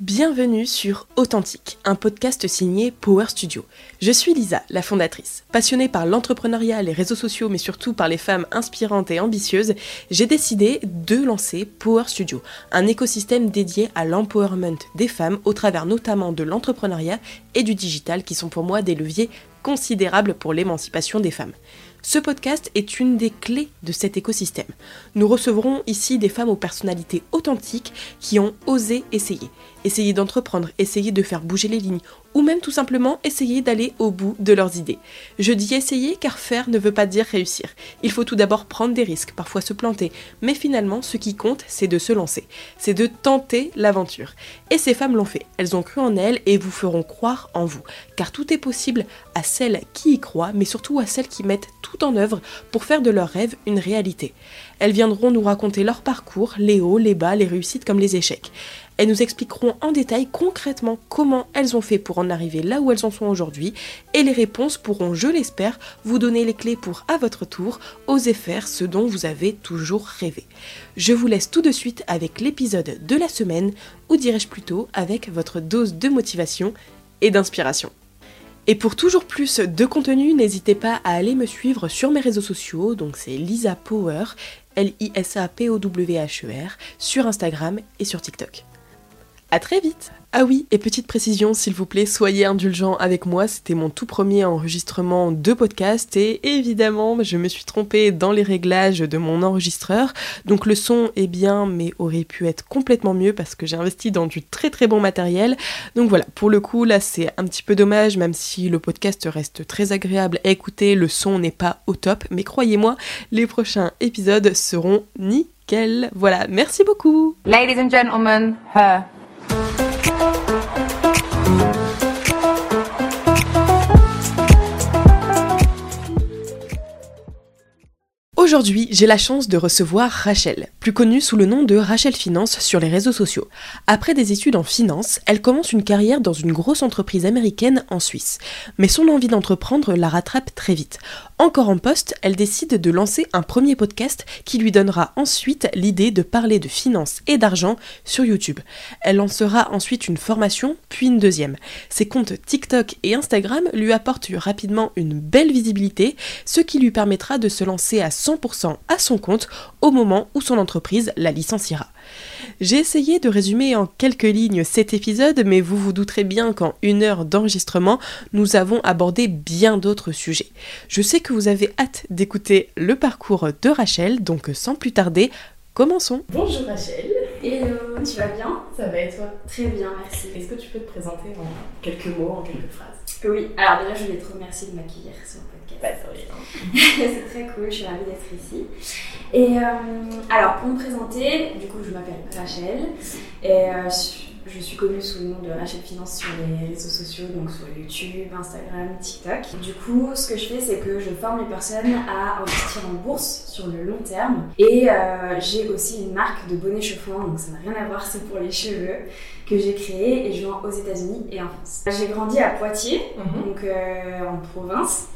Bienvenue sur Authentique, un podcast signé Power Studio. Je suis Lisa, la fondatrice. Passionnée par l'entrepreneuriat, les réseaux sociaux, mais surtout par les femmes inspirantes et ambitieuses, j'ai décidé de lancer Power Studio, un écosystème dédié à l'empowerment des femmes au travers notamment de l'entrepreneuriat et du digital qui sont pour moi des leviers considérables pour l'émancipation des femmes. Ce podcast est une des clés de cet écosystème. Nous recevrons ici des femmes aux personnalités authentiques qui ont osé essayer. Essayer d'entreprendre, essayer de faire bouger les lignes, ou même tout simplement essayer d'aller au bout de leurs idées. Je dis essayer car faire ne veut pas dire réussir. Il faut tout d'abord prendre des risques, parfois se planter, mais finalement ce qui compte c'est de se lancer, c'est de tenter l'aventure. Et ces femmes l'ont fait, elles ont cru en elles et vous feront croire en vous, car tout est possible à celles qui y croient, mais surtout à celles qui mettent tout en œuvre pour faire de leurs rêves une réalité. Elles viendront nous raconter leur parcours, les hauts, les bas, les réussites comme les échecs. Elles nous expliqueront en détail concrètement comment elles ont fait pour en arriver là où elles en sont aujourd'hui et les réponses pourront, je l'espère, vous donner les clés pour, à votre tour, oser faire ce dont vous avez toujours rêvé. Je vous laisse tout de suite avec l'épisode de la semaine, ou dirais-je plutôt avec votre dose de motivation et d'inspiration. Et pour toujours plus de contenu, n'hésitez pas à aller me suivre sur mes réseaux sociaux, donc c'est Lisa Power, L-I-S-A-P-O-W-H-E-R, sur Instagram et sur TikTok. À très vite Ah oui, et petite précision s'il vous plaît, soyez indulgents avec moi, c'était mon tout premier enregistrement de podcast et évidemment je me suis trompée dans les réglages de mon enregistreur, donc le son est bien mais aurait pu être complètement mieux parce que j'ai investi dans du très très bon matériel. Donc voilà, pour le coup là c'est un petit peu dommage même si le podcast reste très agréable à écouter, le son n'est pas au top, mais croyez-moi, les prochains épisodes seront nickel. Voilà, merci beaucoup. Ladies and gentlemen, her. Aujourd'hui, j'ai la chance de recevoir Rachel, plus connue sous le nom de Rachel Finance sur les réseaux sociaux. Après des études en finance, elle commence une carrière dans une grosse entreprise américaine en Suisse. Mais son envie d'entreprendre la rattrape très vite. Encore en poste, elle décide de lancer un premier podcast qui lui donnera ensuite l'idée de parler de finance et d'argent sur YouTube. Elle lancera ensuite une formation, puis une deuxième. Ses comptes TikTok et Instagram lui apportent rapidement une belle visibilité, ce qui lui permettra de se lancer à 100% à son compte au moment où son entreprise la licenciera. J'ai essayé de résumer en quelques lignes cet épisode, mais vous vous douterez bien qu'en une heure d'enregistrement, nous avons abordé bien d'autres sujets. Je sais que vous avez hâte d'écouter le parcours de Rachel, donc sans plus tarder, commençons. Bonjour Rachel. Hello, tu vas bien? Ça va et toi? Très bien, merci. Est-ce que tu peux te présenter en quelques mots, en quelques phrases? Oui, alors déjà je voulais te remercier de m'accueillir sur le podcast. C'est très cool, je suis ravie d'être ici. Et euh, alors pour me présenter, du coup je m'appelle Rachel et euh, je suis connue sous le nom de Rachel Finance sur les réseaux sociaux, donc sur YouTube, Instagram, TikTok. Du coup, ce que je fais, c'est que je forme les personnes à investir en bourse sur le long terme. Et euh, j'ai aussi une marque de bonnets chauffants, donc ça n'a rien à voir, c'est pour les cheveux, que j'ai créé et je vends aux États-Unis et en France. J'ai grandi à Poitiers, mhm. donc euh, en province.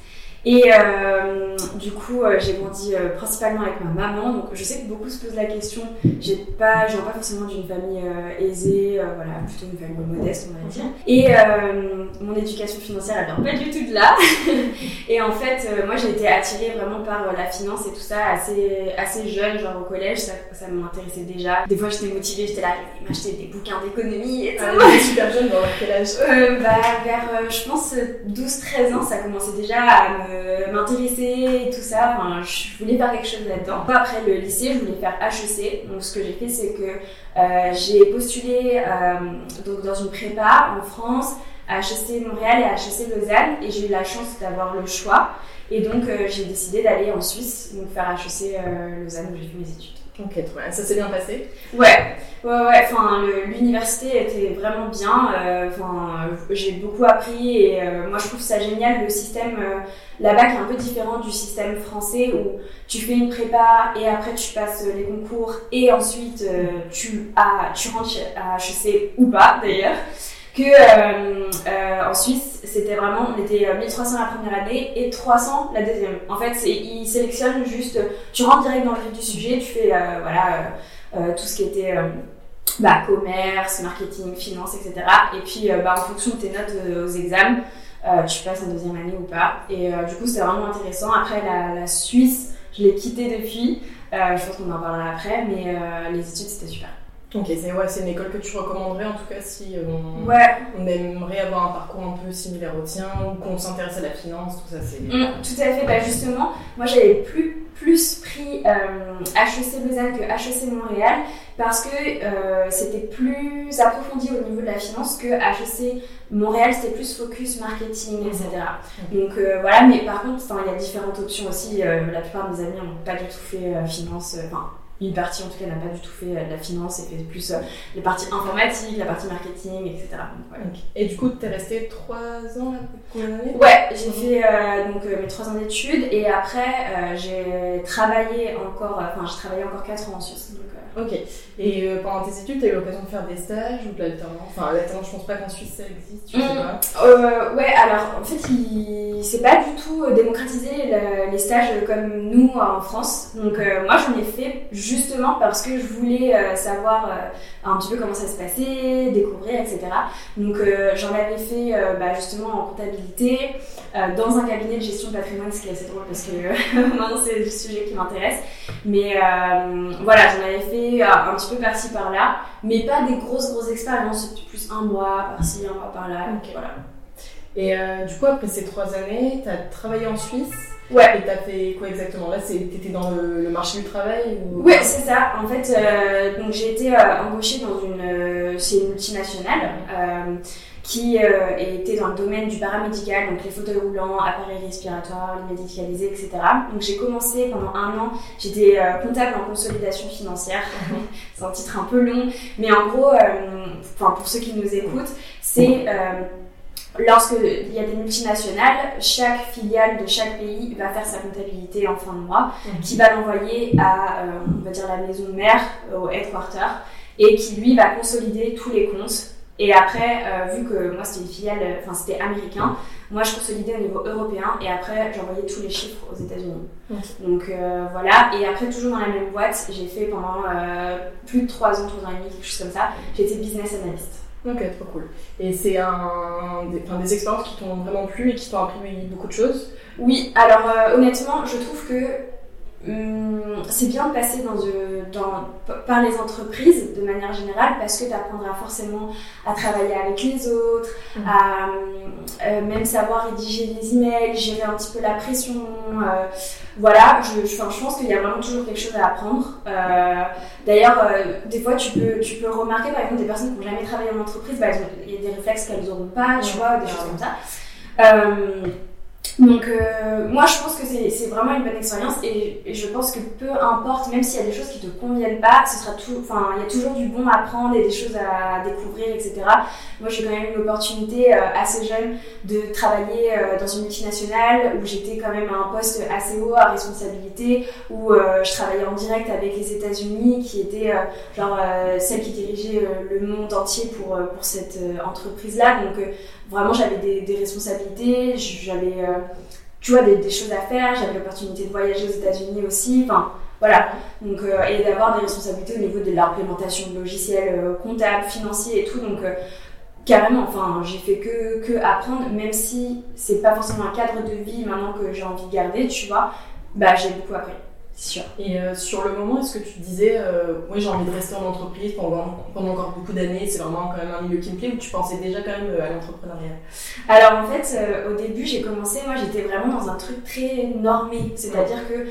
Et euh, du coup, euh, j'ai grandi euh, principalement avec ma maman. Donc, je sais que beaucoup se posent la question. J'ai pas, je viens pas forcément d'une famille aisée, voilà, plutôt une famille modeste, on va dire. Et mon éducation financière, elle vient pas du tout de là. et en fait, moi, j'ai été attirée vraiment par la finance et tout ça assez, assez jeune, genre au collège. Ça, ça m'intéressait déjà. Des fois, j'étais motivée, j'étais là, je m'acheter des bouquins d'économie et tout. Ah, super jeune, dans quel âge? Bah, vers, je pense, 12-13 ans, ça commençait déjà à me euh, m'intéresser et tout ça. Je voulais faire quelque chose là-dedans. Après le lycée, je voulais faire HEC. Donc, ce que j'ai fait, c'est que euh, j'ai postulé euh, donc dans une prépa en France, à HEC Montréal et à HEC Lausanne, et j'ai eu la chance d'avoir le choix. Et donc, j'ai décidé d'aller en Suisse, donc faire HEC Lausanne où j'ai fait mes études. Ok, ça s'est bien passé? Ouais, ouais, ouais. Enfin, l'université était vraiment bien. Euh, enfin, j'ai beaucoup appris et euh, moi je trouve ça génial le système euh, là-bas est un peu différent du système français où tu fais une prépa et après tu passes les concours et ensuite tu, as, tu rentres à HEC ou pas d'ailleurs que euh, euh, en Suisse, c'était vraiment, on était 1300 la première année et 300 la deuxième. En fait, ils sélectionnent juste, tu rentres direct dans le vif du sujet, tu fais euh, voilà tout ce qui était bah, commerce, marketing, finance, etc. Et puis, bah, en fonction de tes notes aux examens, tu passes en deuxième année ou pas. Et du coup, c'était vraiment intéressant. Après, la, la Suisse, je l'ai quittée depuis. je pense qu'on en parlera après, mais les études, c'était super. Ok, c'est ouais, une école que tu recommanderais en tout cas si on, ouais. on aimerait avoir un parcours un peu similaire au tien ou qu'on s'intéresse à la finance, tout ça c'est. Mm, tout à fait, bah justement, moi j'avais plus, plus pris euh, HEC Lausanne que HEC Montréal parce que euh, c'était plus approfondi au niveau de la finance que HEC Montréal c'était plus focus marketing, etc. Mm. Donc euh, voilà, mais par contre, il y a différentes options aussi. Euh, la plupart de mes amis n'ont pas du tout fait euh, finance, enfin une partie en tout cas n'a pas du tout fait euh, la finance et fait plus euh, les parties informatiques, la partie marketing, etc. Et du coup, tu es resté trois ans, combien d'années Ouais, j'ai fait euh, donc, mes trois ans d'études et après j'ai travaillé encore, enfin j'ai travaillé encore quatre ans en Suisse. Ok. Et euh, pendant tes études, tu as eu l'occasion de faire des stages ou de l'alternance? Enfin, l'alternance, je pense pas qu'en Suisse ça existe, tu sais mmh. pas euh, Ouais, alors en fait, il... c'est pas du tout euh, démocratisé les stages comme nous en France. Donc, moi j'en ai fait justement parce que je voulais savoir un petit peu comment ça se passait, découvrir, etc. Donc, j'en avais fait bah, justement en comptabilité, dans un cabinet de gestion de patrimoine, ce qui est assez drôle parce que maintenant c'est le sujet qui m'intéresse. Mais voilà, j'en avais fait un petit peu par-ci par-là, mais pas des grosses grosses expériences, plus un mois par-ci, un mois par-là. Voilà. Et euh, du coup, après ces trois années, tu as travaillé en Suisse Ouais. Et t'as fait quoi exactement? Là, t'étais dans le, marché du travail ou... Ouais, c'est ça. En fait, euh, donc j'ai été euh, embauchée dans une, c'est une multinationale qui euh, était dans le domaine du paramédical, donc les fauteuils roulants, appareils respiratoires, les médicalisés, etc. Donc j'ai commencé pendant un an, j'étais euh, comptable en consolidation financière, c'est un titre un peu long, mais en gros, euh, pour ceux qui nous écoutent, c'est Lorsqu'il y a des multinationales, chaque filiale de chaque pays va faire sa comptabilité en fin de mois, mhm. qui va l'envoyer à, on va dire, la maison mère, au headquarter, et qui lui va consolider tous les comptes et après, euh, vu que moi c'était une filiale, enfin c'était américain, moi je consolidais au niveau européen et après j'envoyais tous les chiffres aux États-Unis. Donc euh, voilà, et après toujours dans la même boîte, j'ai fait pendant euh, plus de 3 ans, 3 ans et demi, quelque chose comme ça, j'étais business analyst. Ok, trop cool. Et c'est un, des, enfin, des expériences qui t'ont vraiment plu et qui t'ont appris beaucoup de choses? Oui, alors honnêtement, je trouve que Hum, c'est bien de passer dans, dans, par les entreprises de manière générale parce que tu apprendras forcément à travailler avec les autres, mmh. à euh, même savoir rédiger des emails, gérer un petit peu la pression. Euh, voilà, je, je, je pense qu'il y a vraiment toujours quelque chose à apprendre. Euh, D'ailleurs, euh, des fois, tu peux, tu peux remarquer par exemple des personnes qui n'ont jamais travaillé en entreprise, bah, il y a des réflexes qu'elles n'auront pas, tu vois, des choses comme ça. Euh, donc euh, moi je pense que c'est vraiment une bonne expérience et, je pense que peu importe, même s'il y a des choses qui te conviennent pas, ce sera tout, enfin il y a toujours du bon à apprendre et des choses à découvrir, etc. Moi j'ai quand même eu l'opportunité euh, assez jeune de travailler euh, dans une multinationale où j'étais quand même à un poste assez haut à responsabilité, où je travaillais en direct avec les États-Unis qui étaient genre celle qui dirigeait le monde entier pour, pour cette entreprise-là. Donc vraiment j'avais des, responsabilités, j'avais euh, tu vois des, choses à faire, j'avais l'opportunité de voyager aux États-Unis aussi, enfin voilà. Donc euh, et d'avoir des responsabilités au niveau de l'implémentation de logiciels euh, comptables, financiers et tout. Donc carrément, enfin j'ai fait que, que apprendre, même si c'est pas forcément un cadre de vie maintenant que j'ai envie de garder, tu vois, bah j'ai beaucoup appris. Sûr. Et euh, sur le moment, est-ce que tu disais, euh, moi j'ai envie de rester en entreprise pendant, pendant encore beaucoup d'années, c'est vraiment quand même un milieu qui me plaît, ou tu pensais déjà quand même euh, à l'entrepreneuriat? Alors en fait, au début j'ai commencé, moi j'étais vraiment dans un truc très normé, c'est-à-dire que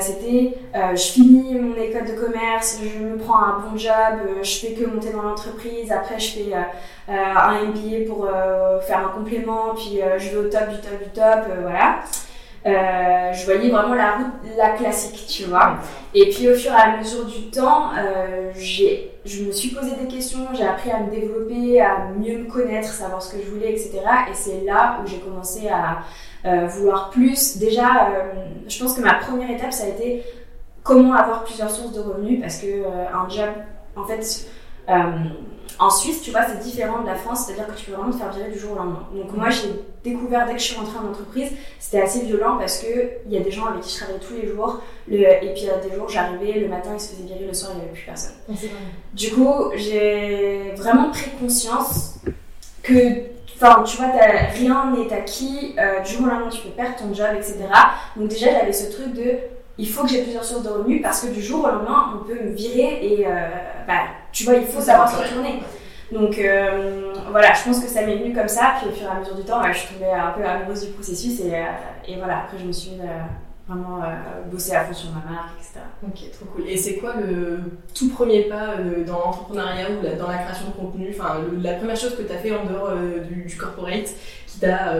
c'était, je finis mon école de commerce, je me prends un bon job, je fais que monter dans l'entreprise, après je fais un MBA pour faire un complément, puis je vais au top du top du top, voilà. Euh, je voyais vraiment la route, la classique, tu vois. Et puis au fur et à mesure du temps, euh, j'ai, je me suis posé des questions, j'ai appris à me développer, à mieux me connaître, savoir ce que je voulais, etc. Et c'est là où j'ai commencé à euh, vouloir plus. Déjà, je pense que ma première étape, ça a été comment avoir plusieurs sources de revenus, parce que un job, en fait, en Suisse, tu vois, c'est différent de la France, c'est-à-dire que tu peux vraiment te faire virer du jour au lendemain. Donc moi, j'ai découvert dès que je suis rentrée en entreprise, c'était assez violent parce que il y a des gens avec qui je travaillais tous les jours, le, et puis il y a des jours, j'arrivais, le matin, ils se faisaient virer, le soir, il n'y avait plus personne. Du coup, j'ai vraiment pris conscience que Enfin, tu vois, rien n'est acquis, euh, du jour au lendemain tu peux perdre ton job, etc. Donc déjà, j'avais ce truc de, il faut que j'ai plusieurs sources de revenus parce que du jour au lendemain, on peut me virer et, euh, bah, tu vois, il faut savoir se retourner. Donc euh, voilà, je pense que ça m'est venu comme ça, puis au fur et à mesure du temps, je suis tombée un peu amoureuse du processus et, et voilà, après je me suis vraiment bossé à fond sur ma marque, etc. Ok, trop cool. Et c'est quoi le tout premier pas dans l'entrepreneuriat ou dans la création de contenu Enfin, la première chose que tu as fait en dehors du, du, corporate qui t'a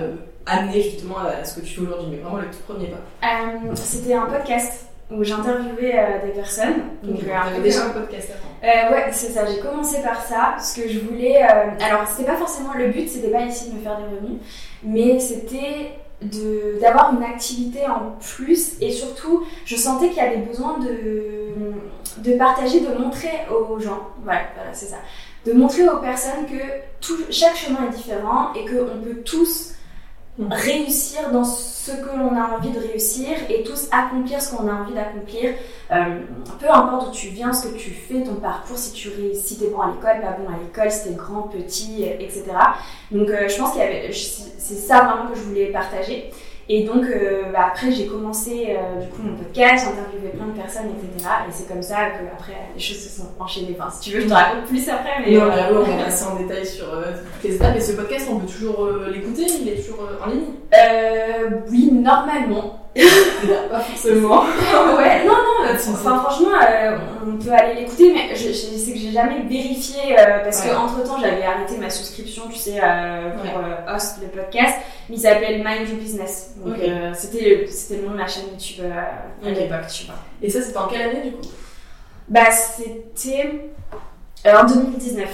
amené justement à ce que tu fais aujourd'hui, mais vraiment le tout premier pas? Euh, C'était un podcast où j'interviewais euh, des personnes. Donc, euh, déjà un podcast avant. Euh, ouais, c'est ça. J'ai commencé par ça parce que je voulais. alors, c'était pas forcément le but, c'était pas ici de me faire des revenus, mais c'était d'avoir une activité en plus et surtout je sentais qu'il y avait besoin de, de partager, de montrer aux gens, voilà, voilà c'est ça, de montrer aux personnes que tout, chaque chemin est différent et qu'on peut tous réussir dans ce que l'on a envie de réussir et tous accomplir ce qu'on a envie d'accomplir. Euh, peu importe d'où tu viens, ce que tu fais, ton parcours, si tu réussis, t'es bon à l'école, pas bon à l'école, si t'es grand, petit, etc. Donc euh, je pense avait, c'est ça vraiment que je voulais partager. Et donc, euh, bah, après, j'ai commencé euh, du coup mon podcast, j'ai interviewé plein de personnes, etc. Et c'est comme ça que après les choses se sont enchaînées. Enfin, si tu veux, je te raconte plus après. Mais non, on va passer en détail sur euh, toutes les étapes. Et ce podcast, on peut toujours l'écouter Il est toujours en ligne? Oui, normalement. pas forcément. ouais, non, non. enfin, franchement, on peut aller l'écouter, mais je, sais que j'ai jamais vérifié parce que entre temps, j'avais arrêté ma souscription, tu sais, pour host le podcast. Mais il s'appelle Mind Your Business. Donc, euh, c'était, c'était le nom de ma chaîne YouTube euh, à l'époque, tu vois. Et ça, c'était en quelle année du coup? Bah, c'était euh, en 2019.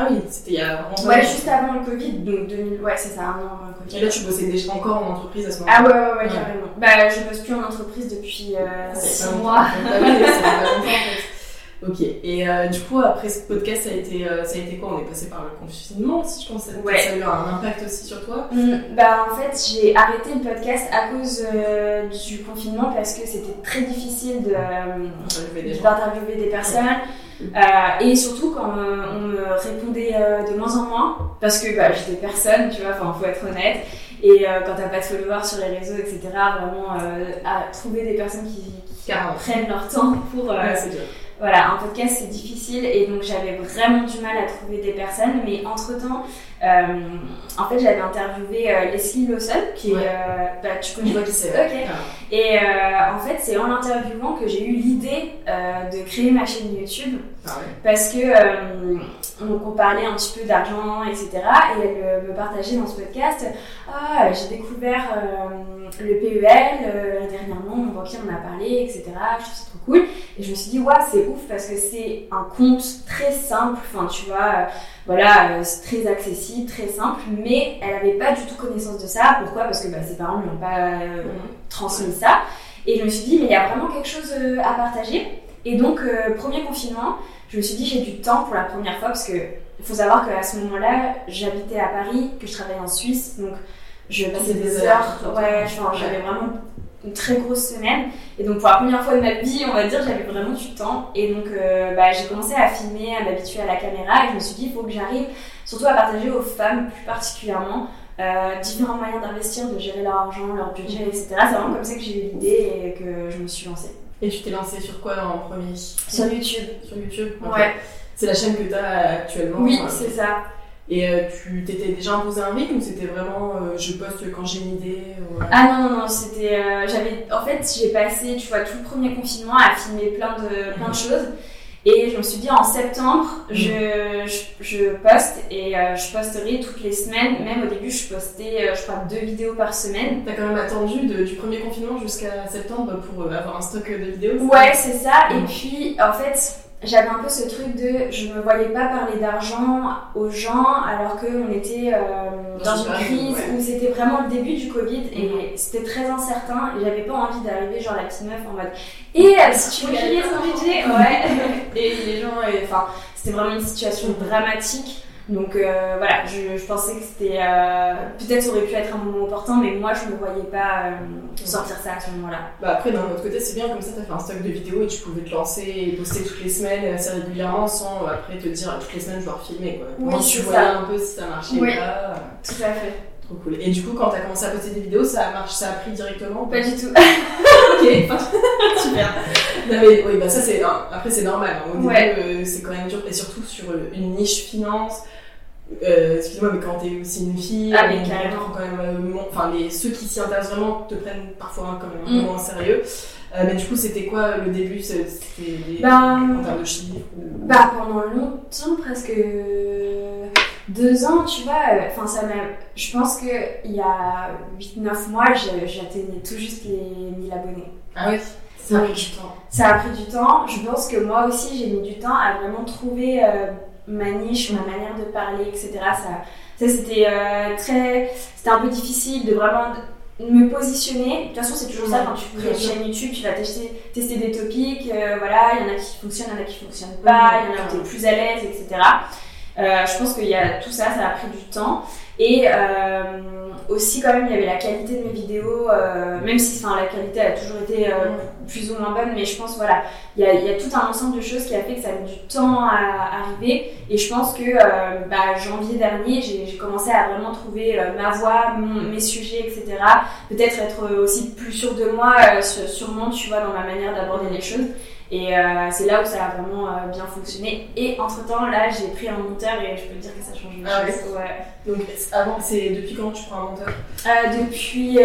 Ah oui, c'était il y a vraiment Ouais, juste avant le Covid, donc 2000, ouais, c'est ça, un an avant le Covid. Et là, tu bossais déjà encore en entreprise à ce moment-là Ah ouais, ouais, ouais, carrément. Bah, je bosse plus en entreprise depuis 6 mois. Bah oui, c'est pas longtemps en fait. Ok, et euh, du coup, après ce podcast, ça a, été, euh, ça a été quoi? On est passé par le confinement aussi, je pense. Ça, ouais. ça a eu un impact aussi sur toi? Mmh, Bah, en fait, j'ai arrêté le podcast à cause euh, du confinement parce que c'était très difficile d'interviewer des, des, personnes. Et surtout quand on me répondait de moins en moins parce que bah, j'étais personne, tu vois, enfin, faut être honnête. Et quand t'as pas de followers sur les réseaux, etc., vraiment à trouver des personnes qui, qui prennent leur temps pour. Ouais, voilà, un podcast c'est difficile et donc j'avais vraiment du mal à trouver des personnes, mais entre temps, euh, en fait j'avais interviewé euh, Leslie Lawson, qui est. Euh, bah, tu connais pas qui c'est. Ok. Et en fait, c'est en l'interviewant que j'ai eu l'idée de créer ma chaîne YouTube. Ah parce que donc on parlait un petit peu d'argent, etc. Et elle me partageait dans ce podcast Ah, j'ai découvert le PEL dernièrement, mon banquier en a parlé, etc. Je trouve ça trop cool. Et je me suis dit, ouais, c'est ouf parce que c'est un compte très simple, enfin, tu vois, euh, voilà, euh, c'est très accessible, très simple, mais elle n'avait pas du tout connaissance de ça. Pourquoi? Parce que bah, ses parents ne lui ont pas euh, transmis ça. Et je me suis dit, mais il y a vraiment quelque chose à partager. Et donc, premier confinement, je me suis dit, j'ai du temps pour la première fois parce que il faut savoir qu'à ce moment-là, j'habitais à Paris, que je travaillais en Suisse, donc je passais des, heures, ouais, j'avais vraiment une très grosse semaine. Et donc pour la première fois de ma vie, on va dire, j'avais vraiment du temps. Et donc euh, bah, j'ai commencé à filmer, à m'habituer à la caméra. Et je me suis dit, il faut que j'arrive surtout à partager aux femmes plus particulièrement euh, différents moyens d'investir, de gérer leur argent, leur budget, etc. C'est vraiment comme ça que j'ai eu l'idée et que je me suis lancée. Et tu t'es lancée sur quoi en premier? Sur YouTube. Sur YouTube Ouais. C'est la chaîne que tu as actuellement Oui, c'est ça. Et euh, tu t'étais déjà imposé un rythme ou c'était vraiment euh, je poste quand j'ai une idée Ah non, non, non, c'était. Euh, j'avais, en fait, j'ai passé, tu vois, tout le premier confinement à filmer plein de, plein de mhm. choses. Et je me suis dit en septembre, mhm. je, je, poste et je posterai toutes les semaines. Même au début, je postais, je crois, deux vidéos par semaine. T'as quand même attendu du premier confinement jusqu'à septembre pour avoir un stock de vidéos Ouais, c'est ça. Et mhm. puis, en fait, j'avais un peu ce truc de je me voyais pas parler d'argent aux gens alors qu'on était euh, dans une crise où c'était vraiment le début du Covid et mhm. c'était très incertain et j'avais pas envie d'arriver genre la petite meuf en mode et euh, si tu veux payer ton budget ouais et les gens enfin c'était vraiment une situation dramatique. Donc euh, voilà, je, je, pensais que c'était. Euh, peut-être ça aurait pu être un moment opportun, mais moi je ne me voyais pas euh, sortir ça à ce moment-là. Bah après, d'un autre côté, c'est bien comme ça, tu as fait un stock de vidéos et tu pouvais te lancer et poster toutes les semaines assez régulièrement sans après te dire toutes les semaines je dois refilmer quoi. Oui, tu voyais un peu si ça marchait oui, pas. Tout à fait. Trop cool. Et du coup, quand tu as commencé à poster des vidéos, ça a marché, ça a pris directement Pas du tout. ok, super. Non, mais oui, bah ça c'est. Après, c'est normal. Hein. Au début, c'est quand même dur. Et surtout sur une niche finance. Euh, excuse-moi, mais quand t'es aussi une fille, ah, mais carrément. quand même, euh, enfin, les, ceux qui s'y intéressent vraiment te prennent parfois un peu mm. moins sérieux. Euh, mais du coup, c'était quoi le début C'était ben, en termes de chiffres ou... Bah, pendant longtemps, presque deux ans, tu vois, enfin, ça m'a. Je pense qu'il y a 8-9 mois, j'atteignais tout juste les 1000 abonnés. Ah oui ça a pris du temps. Ça a pris du temps. Je pense que moi aussi, j'ai mis du temps à vraiment trouver ma niche, ma manière de parler, etc. Ça, ça c'était euh, très, c'était un peu difficile de vraiment me positionner. De toute façon, c'est toujours ça quand tu crées une chaîne YouTube, tu vas tester, tester des topics. Euh, voilà, il y en a qui fonctionnent, il y en a qui fonctionnent pas, il y en a où tu es plus à l'aise, etc. Euh, je pense qu'il y a tout ça, ça a pris du temps. Et aussi, quand même, il y avait la qualité de mes vidéos, euh, même si enfin, la qualité a toujours été euh, plus ou moins bonne, mais je pense, voilà, il y a, y a, tout un ensemble de choses qui a fait que ça a mis du temps à arriver. Et je pense que bah, janvier dernier, j'ai commencé à vraiment trouver ma voix, mes sujets, etc. Peut-être être aussi plus sûre de moi, sûrement, tu vois, dans ma manière d'aborder les choses. Et euh, c'est là où ça a vraiment euh, bien fonctionné. Et entre temps, là, j'ai pris un monteur et je peux te dire que ça change les ah. Ouais. Donc, avant, c'est depuis quand tu prends un monteur euh, depuis,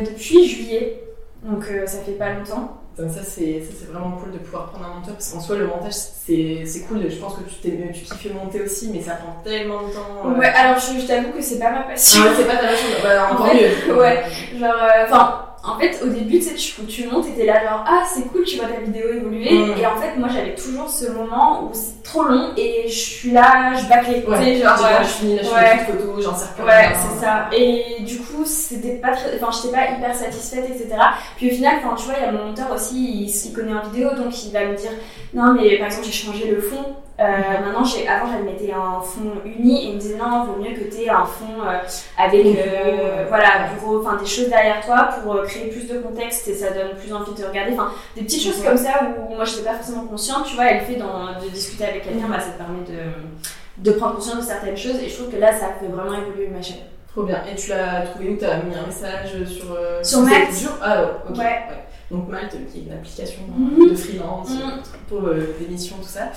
depuis juillet. Donc, ça fait pas longtemps. Donc ça c'est vraiment cool de pouvoir prendre un monteur parce qu'en soi le montage c'est cool je pense que tu t'es tu kiffes monter aussi mais ça prend tellement de temps ouais alors je, t'avoue que c'est pas ma passion ah c'est pas ta passion bah, encore mieux ouais genre enfin en fait, au début, tu sais, tu, tu montes et t'es là genre, ah, c'est cool, tu vois ta vidéo évoluer. Mm. Et en fait, moi, j'avais toujours ce moment où c'est trop long et je suis là, je bâclais. Ouais, tu sais, genre, je finis, je ouais. fais photo, j'en sers pas. Ouais, c'est ça. Et du coup, c'était pas très, enfin, j'étais pas hyper satisfaite, etc. Puis au final, enfin, tu vois, il y a mon monteur aussi, il, il connaît en vidéo, donc il va me dire, non, mais par exemple, j'ai changé le fond. Euh, maintenant, j'ai, avant, j'avais mettais un fond uni et il me disait non, vaut mieux que tu aies un fond euh, avec euh, voilà, enfin des choses derrière toi pour créer plus de contexte et ça donne plus envie de regarder. Enfin, des petites choses comme ça où moi je n'étais pas forcément consciente, tu vois, elle fait dans, de discuter avec quelqu'un, bah, ça te permet de, de prendre conscience de certaines choses et je trouve que là, ça fait vraiment évoluer ma chaîne. Trop bien. Et tu l'as trouvé où? Tu as mis un message sur. sur Malte. Ah, ok. Ouais. Donc Malte, qui est une application mhm. de freelance mhm. pour l'émission, tout ça.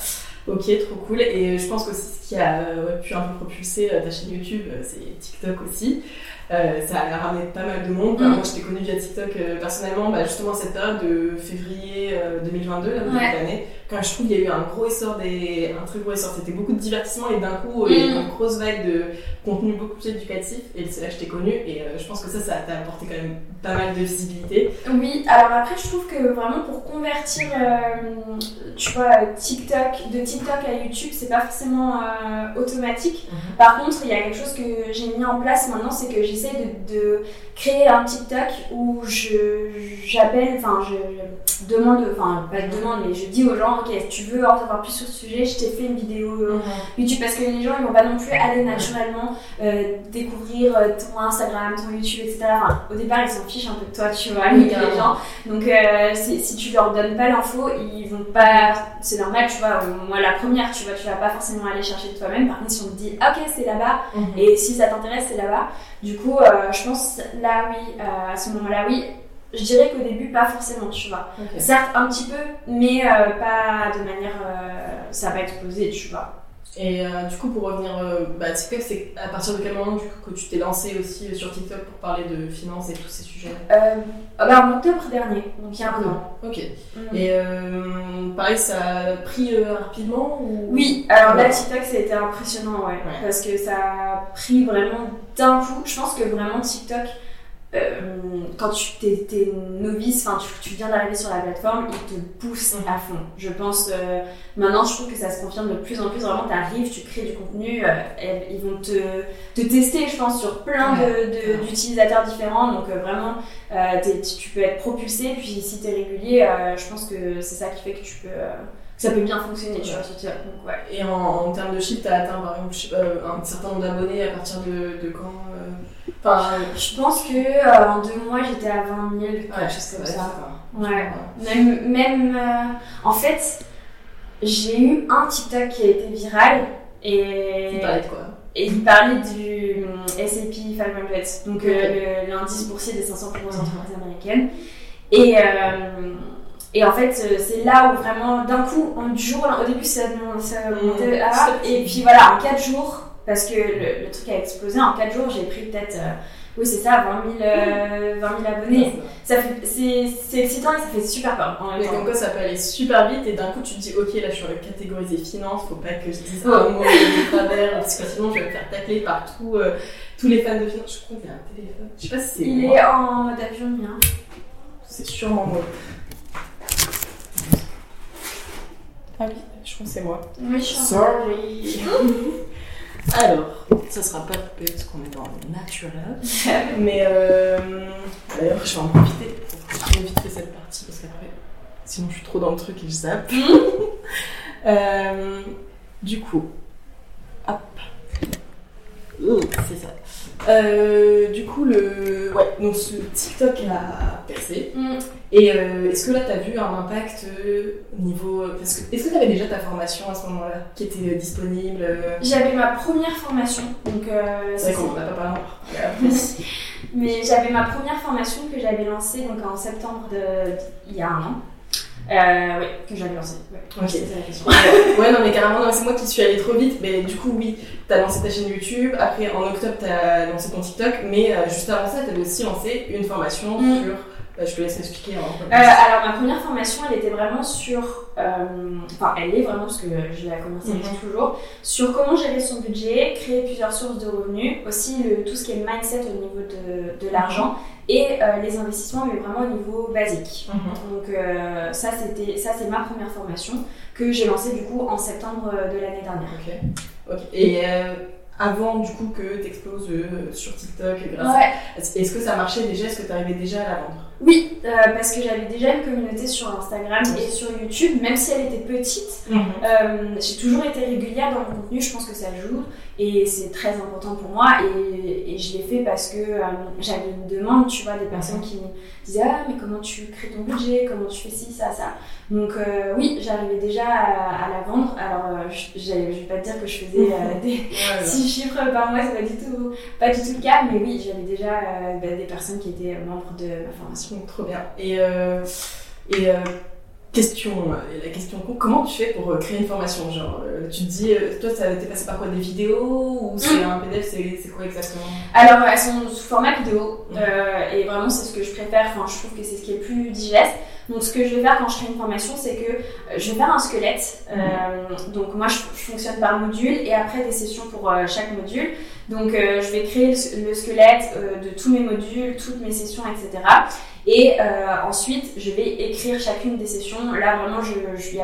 Ok, trop cool. Et je pense que ce qui a pu un peu propulser euh, ta chaîne YouTube, euh, c'est TikTok aussi. Euh, ça a ramené pas mal de monde. Mm. Moi, je t'ai connue via TikTok personnellement, bah, justement cette période de février 2022, là, l'année, quand je trouve qu'il y a eu un gros essor, des... un très gros essor. C'était beaucoup de divertissement et d'un coup, il y a eu mm. une grosse vague de contenu beaucoup plus éducatif. Et c'est là que je t'ai connue. Et je pense que ça, ça t'a apporté quand même pas mal de visibilité. Oui, alors après, je trouve que vraiment pour convertir, tu vois, TikTok, de TikTok, TikTok à YouTube, c'est pas forcément euh, automatique. Mhm. Par contre, il y a quelque chose que j'ai mis en place maintenant, c'est que j'essaie de, créer un TikTok où je j'appelle, enfin je demande, enfin pas de demande, mais je dis aux gens, ok, si tu veux en savoir plus sur ce sujet, je t'ai fait une vidéo euh, mhm. YouTube parce que les gens ils vont pas non plus aller naturellement euh, découvrir ton Instagram, ton YouTube, etc. Enfin, au départ ils s'en fichent un peu de toi, tu vois, les gens. Donc si, si tu leur donnes pas l'info, ils vont pas, c'est normal, tu vois. Moi la première, tu vois, tu vas pas forcément aller chercher de toi-même. Par contre, si on te dit, ok, c'est là-bas, mhm. et si ça t'intéresse, c'est là-bas. Du coup, euh, je pense là, oui, euh, à ce moment-là, oui. Je dirais qu'au début, pas forcément, tu vois. Certes, un petit peu, mais euh, pas de manière. ça va exploser, tu vois. Et euh, du coup, pour revenir, euh, bah, TikTok, c'est à partir de quel moment du coup, que tu t'es lancé aussi euh, sur TikTok pour parler de finances et tous ces sujets euh, bah, En octobre dernier, donc il y a un an. Ok. Mm. Et pareil, ça a pris rapidement ou... Oui, alors là, TikTok, ça a été impressionnant, ouais, Parce que ça a pris vraiment d'un coup. Je pense que vraiment TikTok euh, quand tu es, novice, enfin tu, tu, viens d'arriver sur la plateforme, ils te poussent à fond. Je pense, euh, maintenant je trouve que ça se confirme de plus en plus, vraiment tu arrives, tu crées du contenu, euh, ils vont te, te, tester je pense sur plein d'utilisateurs de, différents, donc vraiment tu peux être propulsé, puis si tu es régulier, je pense que c'est ça qui fait que tu peux ça peut bien fonctionner, tu vois, sur TikTok. Donc, ouais. Et en, en termes de chiffre, t'as atteint par exemple je sais pas, un certain nombre d'abonnés à partir de, de quand euh, Enfin, Je pense que euh, en deux mois, j'étais à 20 000, quelque ouais, chose comme ça. Ouais. Même, même euh, en fait, j'ai eu un TikTok qui a été viral et, Il parlait de quoi? et il parlait du S&P 500, donc euh, l'indice boursier des 500 plus grosses entreprises américaines. Et, euh, et en fait, euh, c'est là où vraiment, d'un coup, en du jour, au début, ça, ça Mhm. montait à, et puis voilà, en 4 jours, parce que le, le truc a explosé, en 4 jours, j'ai pris peut-être, euh, oui, c'est ça, 20 000, euh, 20 000 abonnés. Ça fait, c'est, excitant et ça fait super peur en Mais temps. comme quoi ça peut aller super vite et d'un coup tu te dis ok là je suis catégorisée finance, faut pas que je dise Ouais. un mot de travers parce que sinon je vais me faire tacler par tout, euh, tous les fans de finance. Je crois qu'il y a un téléphone. Je sais pas si c'est Il moi. est en mode avion, bien. C'est sûrement moi. Ah oui, je crois que c'est moi. Oui, Sorry. Alors, ça sera pas coupé parce qu'on est dans le naturel. Mais euh, d'ailleurs, je vais en profiter pour fait cette partie parce qu'après, sinon je suis trop dans le truc et je zappe. Euh, du coup, hop. C'est ça. Euh, du coup, le. Ouais, donc ce TikTok a percé. Mm. Et euh, est-ce que là, tu as vu un impact euh, au niveau. Parce que, est-ce que tu avais déjà ta formation à ce moment-là qui était disponible J'avais ma première formation, donc euh, C'est qu'on ça. n'en a pas parlé encore. Mais j'avais ma première formation que j'avais lancée donc en septembre de il y a un an. Euh, oui, que j'avais lancée. Ouais. Ok. C'était ça la question. ouais, non, mais carrément, non, c'est moi qui suis allée trop vite. Mais du coup, oui, t'as lancé ta chaîne YouTube. Après, en octobre, t'as lancé ton TikTok. Mais euh, juste avant ça, t'avais aussi lancé une formation Mm. sur. Bah, je te laisse expliquer. Hein, Euh, alors ma première formation, elle était vraiment sur, euh, enfin elle est vraiment parce que je l'ai commencé Mhm. toujours, sur comment gérer son budget, créer plusieurs sources de revenus, aussi le, tout ce qui est mindset au niveau de, de l'argent et euh, les investissements, mais vraiment au niveau basique. Mhm. Donc ça c'était, ça c'est ma première formation que j'ai lancée du coup en septembre de l'année dernière. Ok. Et avant, du coup, que t'exploses euh, sur TikTok, grâce à- Ouais. Est-ce que ça marchait déjà? Est-ce que t'arrivais déjà à la vendre? Oui, euh, parce que j'avais déjà une communauté sur Instagram et sur YouTube, même si elle était petite. Euh, j'ai toujours été régulière dans le contenu, je pense que ça joue et c'est très important pour moi et, et je l'ai fait parce que euh, j'avais une demande, tu vois, des personnes qui me disaient Ah, mais comment tu crées ton budget, comment tu fais ci, ça, ça? Donc, euh, oui, j'arrivais déjà à, à la vendre. Alors, euh, je, je vais pas te dire que je faisais des Ouais, ouais. 6 chiffres par mois, c'est pas du tout, pas du tout le cas, mais oui, j'avais déjà bah, des personnes qui étaient membres de ma formation. Donc, trop bien. Et, et question, euh, la question comment tu fais pour euh, créer une formation Genre, euh, tu te dis, toi, ça t'es passé par quoi Des vidéos Ou c'est un PDF C'est quoi exactement? Alors, elles sont sous format vidéo euh, et vraiment c'est ce que je préfère. Enfin, je trouve que c'est ce qui est plus digeste. Donc, ce que je vais faire quand je crée une formation, c'est que je vais faire un squelette. Euh, donc, moi, je, je fonctionne par module et après des sessions pour euh, chaque module. Donc, je vais créer le, le squelette de tous mes modules, toutes mes sessions, etc. Et euh, ensuite, je vais écrire chacune des sessions. Là, vraiment, je, je,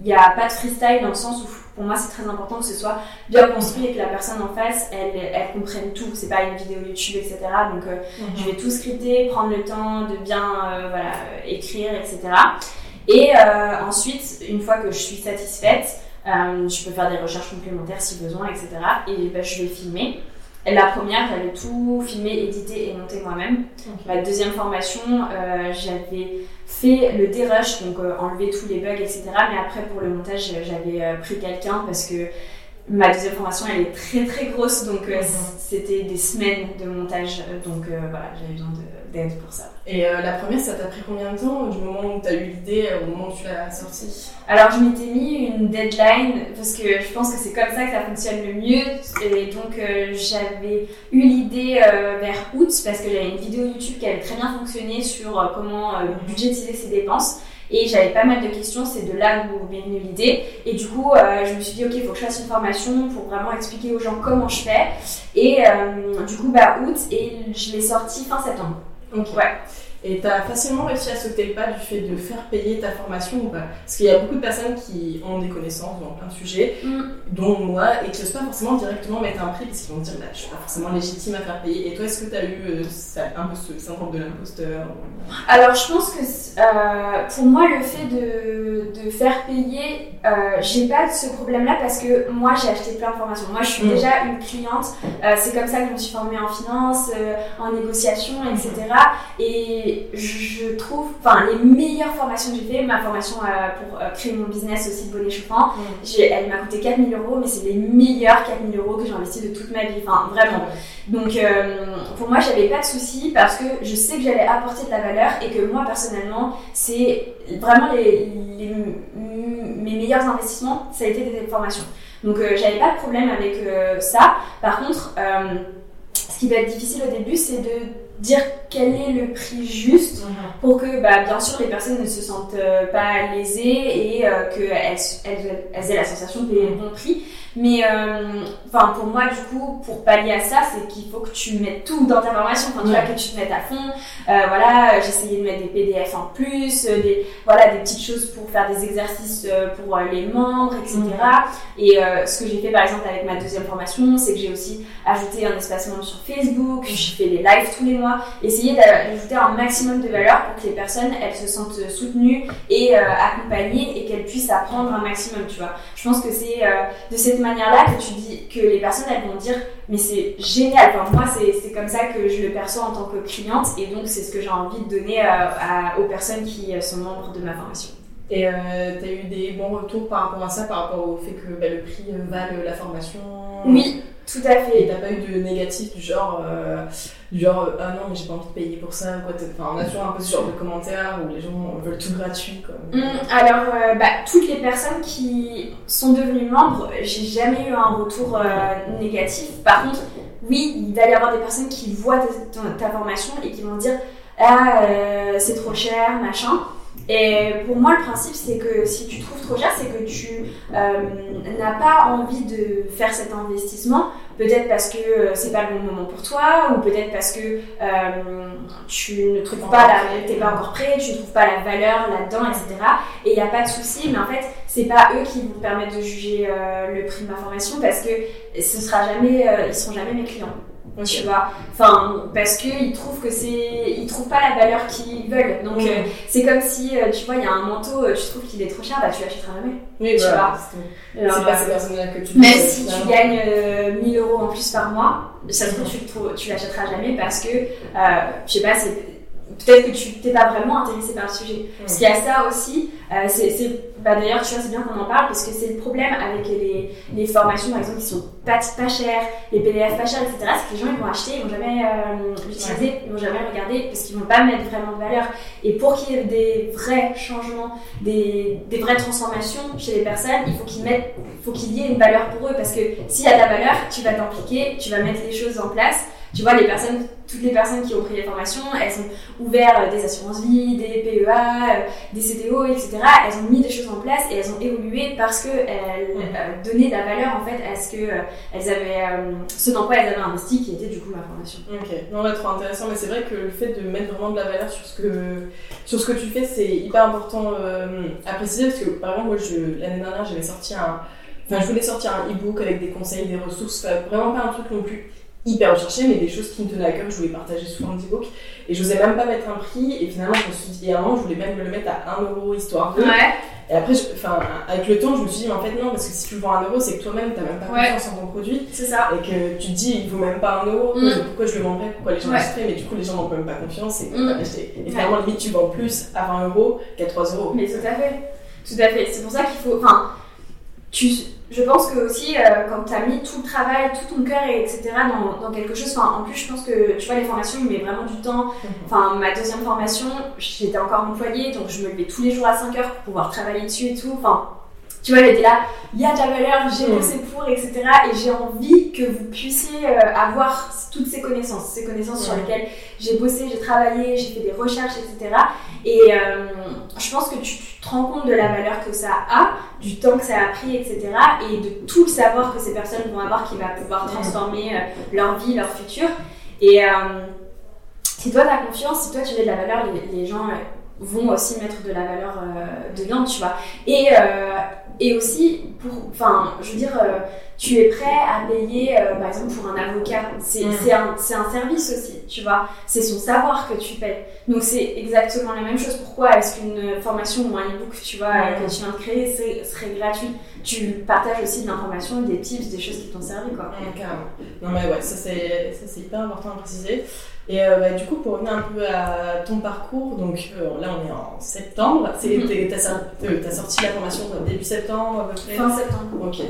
il n'y a pas de freestyle dans le sens où, pour moi, c'est très important que ce soit bien construit et que la personne en face, elle, elle comprenne tout. C'est pas une vidéo YouTube, etc. Donc, euh, je vais tout scripter, prendre le temps de bien euh, voilà, écrire, etc. Et euh, ensuite, une fois que je suis satisfaite, je peux faire des recherches complémentaires si besoin, etc. Et ben, je vais filmer. La première, j'avais tout filmé, édité et monté moi-même. Ma deuxième formation, euh, j'avais fait le dérush, donc euh, enlever tous les bugs, etc. Mais après, pour le montage, j'avais euh, pris quelqu'un parce que ma deuxième formation, elle est très très grosse, donc euh, Mhm. c'était des semaines de montage. euh, Donc euh, voilà, j'avais besoin de- d'aide pour ça. Et euh, la première, ça t'a pris combien de temps du moment où t'as eu l'idée au moment où tu l'as sortie? Alors je m'étais mis une deadline parce que je pense que c'est comme ça que ça fonctionne le mieux. Et donc j'avais eu l'idée vers août parce que j'avais une vidéo YouTube qui avait très bien fonctionné sur comment budgétiser ses dépenses. Et j'avais pas mal de questions, c'est de là où m'est venue l'idée. Et du coup, euh, je me suis dit, ok, il faut que je fasse une formation pour vraiment expliquer aux gens comment je fais. Et euh, du coup, bah, août, et je l'ai sorti fin septembre. Ok. Ouais. Et tu as facilement réussi à sauter le pas du fait de faire payer ta formation ou pas Parce qu'il y a beaucoup de personnes qui ont des connaissances dans plein de sujets, mm. dont moi, et qui n'osent pas forcément directement mettre un prix parce qu'ils vont dire bah, je suis pas forcément légitime à faire payer. Et toi, est-ce que tu as eu euh, un peu ce syndrome de l'imposteur Alors, je pense que euh, pour moi, le fait de, de faire payer, euh, j'ai pas ce problème-là parce que moi, j'ai acheté plein de formations. Moi, je suis mm. déjà une cliente. Euh, c'est comme ça que je me suis formée en finance, en négociation, etc. Et je trouve, enfin, les meilleures formations que j'ai fait, ma formation pour créer mon business aussi de bonnet chauffant, mm. elle m'a coûté 4000 euros, mais c'est les meilleurs 4000 euros que j'ai investi de toute ma vie. Enfin, vraiment. Donc, pour moi, j'avais pas de soucis parce que je sais que j'allais apporter de la valeur et que moi, personnellement, c'est vraiment les, mes meilleurs investissements, ça a été des formations. Donc euh, j'avais pas de problème avec euh, ça. Par contre, euh, ce qui va être difficile au début, c'est de dire quel est le prix juste mhm. pour que, bah, bien sûr, les personnes ne se sentent pas lésées et qu'elles elles, elles, aient la sensation de payer le bon prix. Mais euh, enfin pour moi du coup pour pallier à ça c'est qu'il faut que tu mettes tout dans ta formation. Enfin tu vois que tu te mettes à fond. Euh, voilà j'essayais de mettre des PDF en plus, euh, des voilà des petites choses pour faire des exercices pour les membres etc. Et ce que j'ai fait par exemple avec ma deuxième formation c'est que j'ai aussi ajouté un espace membre sur Facebook. Je fais des lives tous les mois. Essayer d'ajouter un maximum de valeur pour que les personnes elles se sentent soutenues et accompagnées et qu'elles puissent apprendre un maximum tu vois. Je pense que c'est de cette manière-là que tu dis que les personnes elles vont dire mais c'est génial. Enfin, moi c'est comme ça que je le perçois en tant que cliente et donc c'est ce que j'ai envie de donner euh, aux personnes qui euh, sont membres de ma formation. Et euh, tu as eu des bons retours par rapport à ça, par rapport au fait que bah, le prix vale la formation? Oui, tout à fait. Et t'as pas eu de négatif du genre, euh, du genre ah non, mais j'ai pas envie de payer pour ça quoi. Enfin, on a toujours un peu ce genre de commentaires où les gens veulent tout gratuit quoi. Mmh, alors, euh, bah, toutes les personnes qui sont devenues membres, j'ai jamais eu un retour euh, négatif. Par contre, oui, il va y avoir des personnes qui voient ta, ta formation et qui vont dire ah c'est trop cher, machin. Et pour moi, le principe, c'est que si tu trouves trop cher, c'est que tu euh, n'as pas envie de faire cet investissement. Peut-être parce que euh, c'est pas le bon moment pour toi, ou peut-être parce que euh, tu ne trouves pas la, t'es pas encore prêt, tu ne trouves pas la valeur là-dedans, etc. Et il n'y a pas de souci, mais en fait, c'est pas eux qui vont permettre de juger le prix de ma formation parce que ce sera jamais, ils seront jamais mes clients. Tu vois, enfin, parce qu'ils trouvent que c'est. Ils trouvent pas la valeur qu'ils veulent. Donc, euh, c'est comme si, euh, tu vois, il y a un manteau, euh, tu trouves qu'il est trop cher, bah tu l'achèteras jamais. Oui, tu vois. C'est pas ces personnes-là que tu Même si tu gagnes 1000 euros en plus par mois, ça se trouve, tu, tu l'achèteras jamais parce que, je sais pas, c'est peut-être que tu t'es pas vraiment intéressé par le sujet. Parce qu'il y a ça aussi, euh, c'est, bah d'ailleurs, tu vois, c'est bien qu'on en parle parce que c'est le problème avec les, les, formations, par exemple, qui sont pas, pas chères, les PDF pas chers, etc. C'est que les gens, ils vont acheter, ils vont jamais euh, l'utiliser, ils vont jamais regarder parce qu'ils vont pas mettre vraiment de valeur. Et pour qu'il y ait des vrais changements, des, des vraies transformations chez les personnes, il faut qu'ils mettent, faut qu'il y ait une valeur pour eux parce que s'il y a de la valeur, tu vas t'impliquer, tu vas mettre les choses en place tu vois, les personnes, toutes les personnes qui ont pris les formations, elles ont ouvert euh, des assurances vie, des PEA, euh, des CTO, etc. Elles ont mis des choses en place et elles ont évolué parce qu'elles euh, donnaient de la valeur en fait à ce que elles avaient, ce dans quoi elles avaient investi, qui était du coup ma formation. Ok, non, là, trop intéressant, mais c'est vrai que le fait de mettre vraiment de la valeur sur ce que, sur ce que tu fais, c'est hyper important à préciser parce que par exemple, moi, l'année dernière, j'avais sorti un. Enfin, je voulais sortir un e-book avec des conseils, des ressources, vraiment pas un truc non plus hyper recherché, mais des choses qui me tenaient à cœur, je voulais partager sous forme d'e-book. Et je n'osais même pas mettre un prix, et finalement, je me suis dit, et à un moment, je voulais même me le mettre à 1 euro histoire de. Ouais. Et après, enfin, avec le temps, je me suis dit, mais en fait, non, parce que si tu le vends à 1 euro, c'est que toi-même, tu n'as même pas confiance en ton produit. C'est ça. Et que tu te dis, il vaut même pas 1 euro, mm. pourquoi je le vendrais, pourquoi les gens l'achèteraient, mais du coup, les gens n'ont même pas confiance et mm. Et finalement, limite, tu vends plus à 20 euros qu'à 3 euros. Mais tout à fait. Tout à fait. C'est pour ça qu'il faut. Enfin, tu je pense que aussi, euh, quand tu as mis tout le travail, tout ton cœur, etc., dans, dans quelque chose, en plus, je pense que, tu vois, les formations, je mets vraiment du temps. Mhm. Enfin, ma deuxième formation, j'étais encore employée, donc je me levais tous les jours à 5 heures pour pouvoir travailler dessus et tout. Enfin, tu vois, j'étais là, il y a de la valeur, j'ai bossé pour, etc. Et j'ai envie que vous puissiez euh, avoir toutes ces connaissances, ces connaissances sur lesquelles j'ai bossé, j'ai travaillé, j'ai fait des recherches, etc. Et euh, je pense que tu, te rends compte de la valeur que ça a, du temps que ça a pris, etc. Et de tout le savoir que ces personnes vont avoir qui va pouvoir transformer euh, leur vie, leur futur. Et si toi t'as confiance, si toi tu mets de la valeur, les, les gens vont aussi mettre de la valeur de dedans, tu vois. Et, et aussi, pour, enfin, je veux dire, tu es prêt à payer, euh, par exemple, pour un avocat. C'est mm. un, un, service aussi, tu vois. C'est son savoir que tu payes. Donc, c'est exactement la même chose. Pourquoi est-ce qu'une formation ou un e-book, tu vois, mm. que tu viens de créer, serait gratuit? Tu partages aussi de l'information, des tips, des choses qui t'ont servi, quoi. Mm, carrément. Non, mais ouais, ça c'est hyper important à préciser. Et euh, bah, du coup, pour revenir un peu à ton parcours, donc euh, là on est en septembre. Tu as, as, sorti la formation début septembre à peu près Fin septembre. Ok.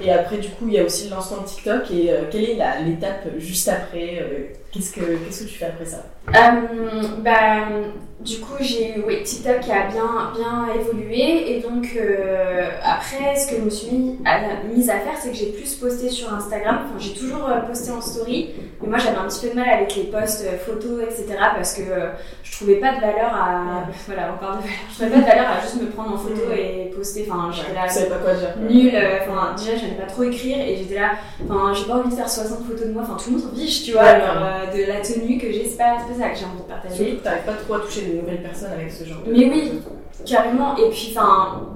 Et après, du coup, il y a aussi le lancement de TikTok. Et euh, quelle est l'étape juste après Qu'est-ce que Qu'est-ce que tu fais après ça? Bah, Du coup, j'ai oui, TikTok qui a bien, bien évolué. Et donc, après, ce que je me suis à, mise à faire, c'est que j'ai plus posté sur Instagram. Enfin, j'ai toujours posté en story. Mais moi, j'avais un petit peu de mal avec les posts euh, photos, etc. parce que euh, je trouvais pas de valeur à. Voilà, encore de valeur. Je trouvais pas de valeur à juste me prendre en photo et poster. Enfin, j'étais là. pas quoi dire. Nul. Euh, enfin, déjà, j'aimais pas trop écrire et j'étais là. Enfin, j'ai pas envie de faire 60 photos de moi. Enfin, tout le monde s'en fiche, tu vois. de la tenue que j'ai, c'est pas, pas ça que j'ai envie de partager. Surtout que t'arrives pas trop à toucher de nouvelles personnes avec ce genre de. Mais oui, carrément. Et puis, enfin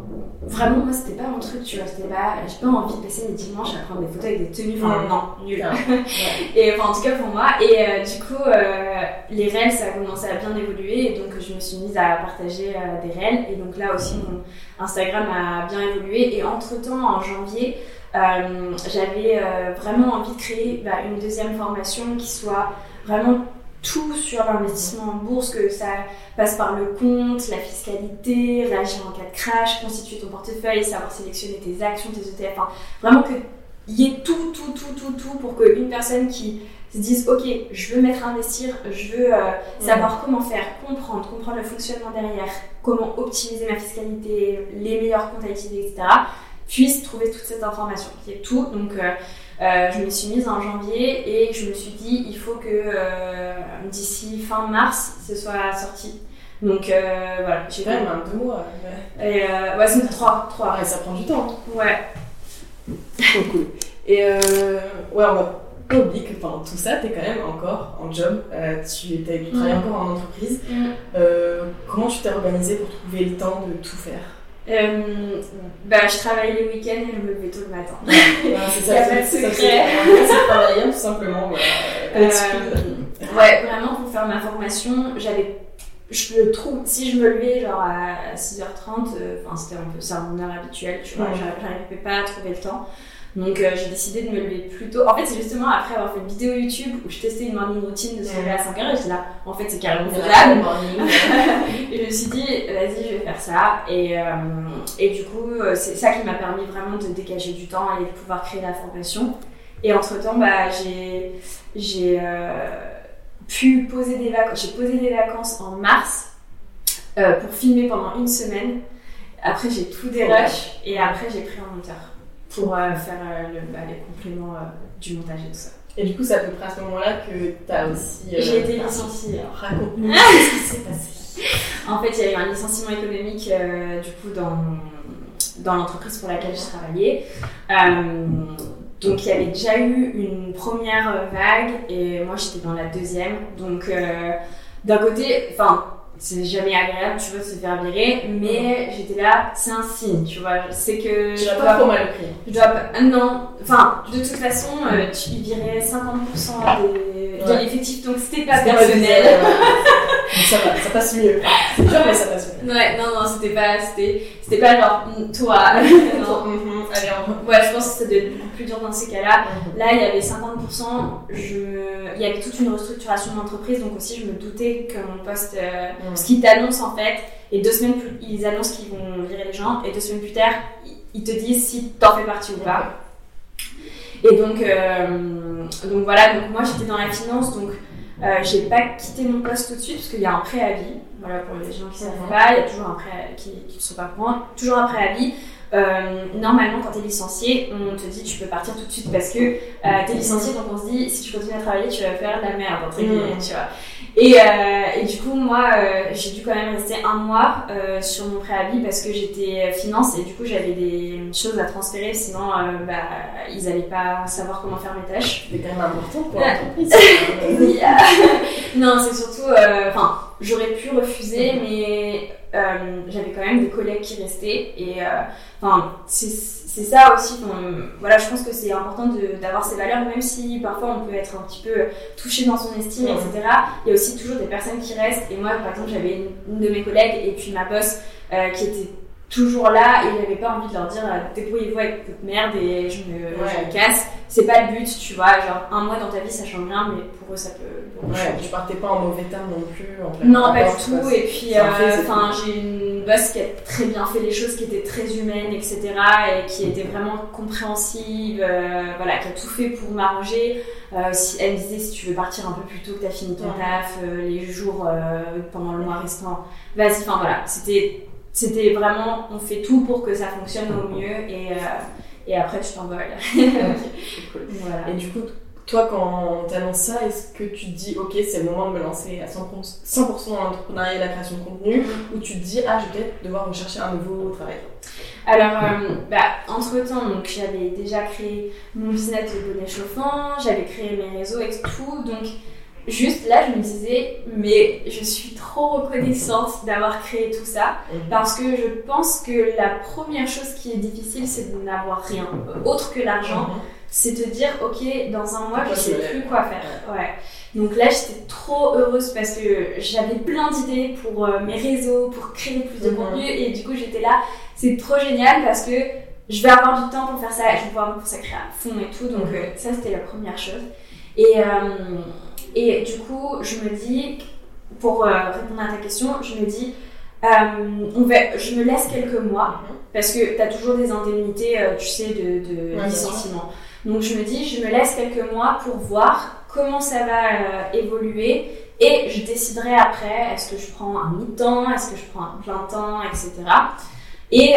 vraiment, moi, c'était pas mon truc, tu vois. C'était pas, j'ai pas envie de passer mes dimanches à prendre des photos avec des tenues. Enfin, non, nul. et enfin, en tout cas pour moi. Et euh, du coup, euh, les réels, ça a commencé à bien évoluer. Et donc, je me suis mise à partager euh, des réels. Et donc là aussi, mon Instagram a bien évolué. Et entre temps, en janvier, j'avais vraiment envie de créer bah, une deuxième formation qui soit vraiment tout sur l'investissement en bourse, que ça passe par le compte, la fiscalité, réagir en cas de crash, constituer ton portefeuille, savoir sélectionner tes actions, tes ETF, enfin, vraiment qu'il y ait tout, tout, tout, tout, tout pour qu'une personne qui se dise ok je veux mettre à investir je veux euh, savoir comment faire comprendre comprendre le fonctionnement derrière comment optimiser ma fiscalité les meilleurs comptes à utiliser etc puisse trouver toute cette information qui est tout. Donc euh, euh, je me suis mise en janvier et je me suis dit il faut que euh, d'ici fin mars ce soit sorti. Donc euh, voilà. J'ai quand même un deux mois. Ouais, ouais c'est trois. trois. ça prend du temps. Ouais. Trop cool. Et ouais, on va pas oublier que pendant tout ça, tu es quand même encore en job. tu, tu travailles mm. encore en entreprise. Mm. comment tu t'es organisée pour trouver le temps de tout faire? Euh, bah, je travaille les week-ends et je me levais tôt le matin. c'est ça, Il C'est travailler tout simplement. Euh, ouais, vraiment pour faire ma formation, j'avais. Je le trouve, si je me levais genre à 6h30, euh, c'était un peu ça mon heure habituelle, tu vois, j'arrivais pas à trouver le temps. Donc euh, j'ai décidé de me lever plus tôt. En fait, c'est justement après avoir fait une vidéo YouTube où je testais une morning routine de se lever à 5h et j'étais là, en fait, c'est carrément faisable. et je me suis dit, vas-y, je vais faire ça. Et, euh, et du coup, euh, c'est ça qui m'a permis vraiment de dégager du temps et de pouvoir créer la formation. Et entre temps, bah, j'ai, j'ai pu poser des vacances. J'ai posé des vacances en mars pour filmer pendant une semaine. Après, j'ai tout dérush et après, j'ai pris un monteur pour euh, faire euh, bah, les compléments euh, du montage et tout ça. Et du coup, c'est à peu près à ce moment-là que tu as aussi. J'ai été licenciée. Raconte-nous ce qui s'est passé. En fait, il y a eu un licenciement économique du coup dans, dans l'entreprise pour laquelle je travaillais. donc, il y avait déjà eu une première vague et moi j'étais dans la deuxième. Donc, d'un côté, enfin, c'est jamais agréable, tu vois, de se faire virer, mais j'étais là, c'est un signe, tu vois, c'est que... Tu vas pas trop mal pris. Je dois pas, non, enfin, de toute façon, euh, tu virais 50% des, de l'effectif, donc c'était pas personnel. donc ça va, ça passe mieux. C'est dur, mais ça passe mieux. Ouais, non, non, c'était pas, c'était, c'était pas genre, mm, toi, non. Mhm, allez, on... Ouais, je pense que ça devait être beaucoup plus dur dans ces cas-là. Mhm. Là, il y avait 50%, je, il y avait toute une restructuration de l'entreprise, donc aussi je me doutais que mon poste, euh, ce qu'ils t'annoncent en fait, et deux semaines plus, ils annoncent qu'ils vont virer les gens, et deux semaines plus tard, ils te disent si t'en fais partie ou pas. Et donc, euh, donc voilà, donc moi j'étais dans la finance, donc euh, j'ai pas quitté mon poste tout de suite parce qu'il y a un préavis. Voilà, pour les gens qui ne savent pas, il y a toujours un préavis, qui ne sont pas au courant, toujours un préavis. Euh, normalement, quand tu es licencié, on te dit tu peux partir tout de suite parce que euh, tu es licencié, donc on se dit si tu continues à travailler, tu vas faire de la merde, entre guillemets, tu vois. Et, euh, et, du coup, moi, euh, j'ai dû quand même rester un mois sur mon préavis parce que j'étais finance et du coup, j'avais des choses à transférer, sinon, bah, ils n'allaient pas savoir comment faire mes tâches. C'est quand même important pour l'entreprise. non, c'est surtout, enfin, j'aurais pu refuser, mais j'avais quand même des collègues qui restaient et, enfin, c'est c'est ça aussi. voilà, je pense que c'est important d'avoir ces valeurs, même si parfois on peut être un petit peu touché dans son estime, etc. Il y a aussi toujours des personnes qui restent. Et moi, par exemple, j'avais une, de mes collègues et puis ma boss euh, qui était toujours là et j'avais pas envie de leur dire euh, débrouillez-vous avec votre merde et je me, casse. C'est pas le but, tu vois. Genre un mois dans ta vie ça change rien, mais pour eux ça peut. Ouais, tu partais pas en mauvais terme non plus. En fait, non, pas du tout. Et puis, euh, enfin, j'ai une boss qui a très bien fait les choses, qui était très humaine, etc. et qui était vraiment compréhensive, euh, voilà, qui a tout fait pour m'arranger. si, elle me disait si tu veux partir un peu plus tôt que t'as fini ton taf, les jours pendant le mois restant, vas-y. Enfin voilà, c'était c'était vraiment, on fait tout pour que ça fonctionne au mieux et, euh, et après tu t'envoles. cool. Et du coup, toi, quand tu annonces ça, est-ce que tu te dis, ok, c'est le moment de me lancer à 100%, dans l'entrepreneuriat et la création de contenu, mm-hmm. ou tu te dis, ah, je vais peut-être devoir rechercher un nouveau travail? Alors, euh, bah, entre-temps, donc, j'avais déjà créé mon business de bonnet chauffant, j'avais créé mes réseaux et tout, donc juste là, je me disais, mais je suis trop reconnaissante d'avoir créé tout ça mhm. parce que je pense que la première chose qui est difficile, c'est de n'avoir rien autre que l'argent. Mhm. C'est te dire, ok, dans un mois, je sais plus quoi faire. Ouais. Donc là, j'étais trop heureuse parce que j'avais plein d'idées pour euh, mes réseaux, pour créer plus de mhm. contenu et du coup, j'étais là. C'est trop génial parce que je vais avoir du temps pour faire ça et je vais pouvoir me consacrer à fond et tout. Donc euh, ça, c'était la première chose. Et euh, et du coup, je me dis, pour euh, répondre à ta question, je me dis, euh, on va, je me laisse quelques mois, mhm. parce que tu as toujours des indemnités, euh, tu sais, de, licenciement. Donc je me dis, je me laisse quelques mois pour voir comment ça va évoluer et je déciderai après, est-ce que je prends un mi-temps, est-ce que je prends un plein temps, etc. Et,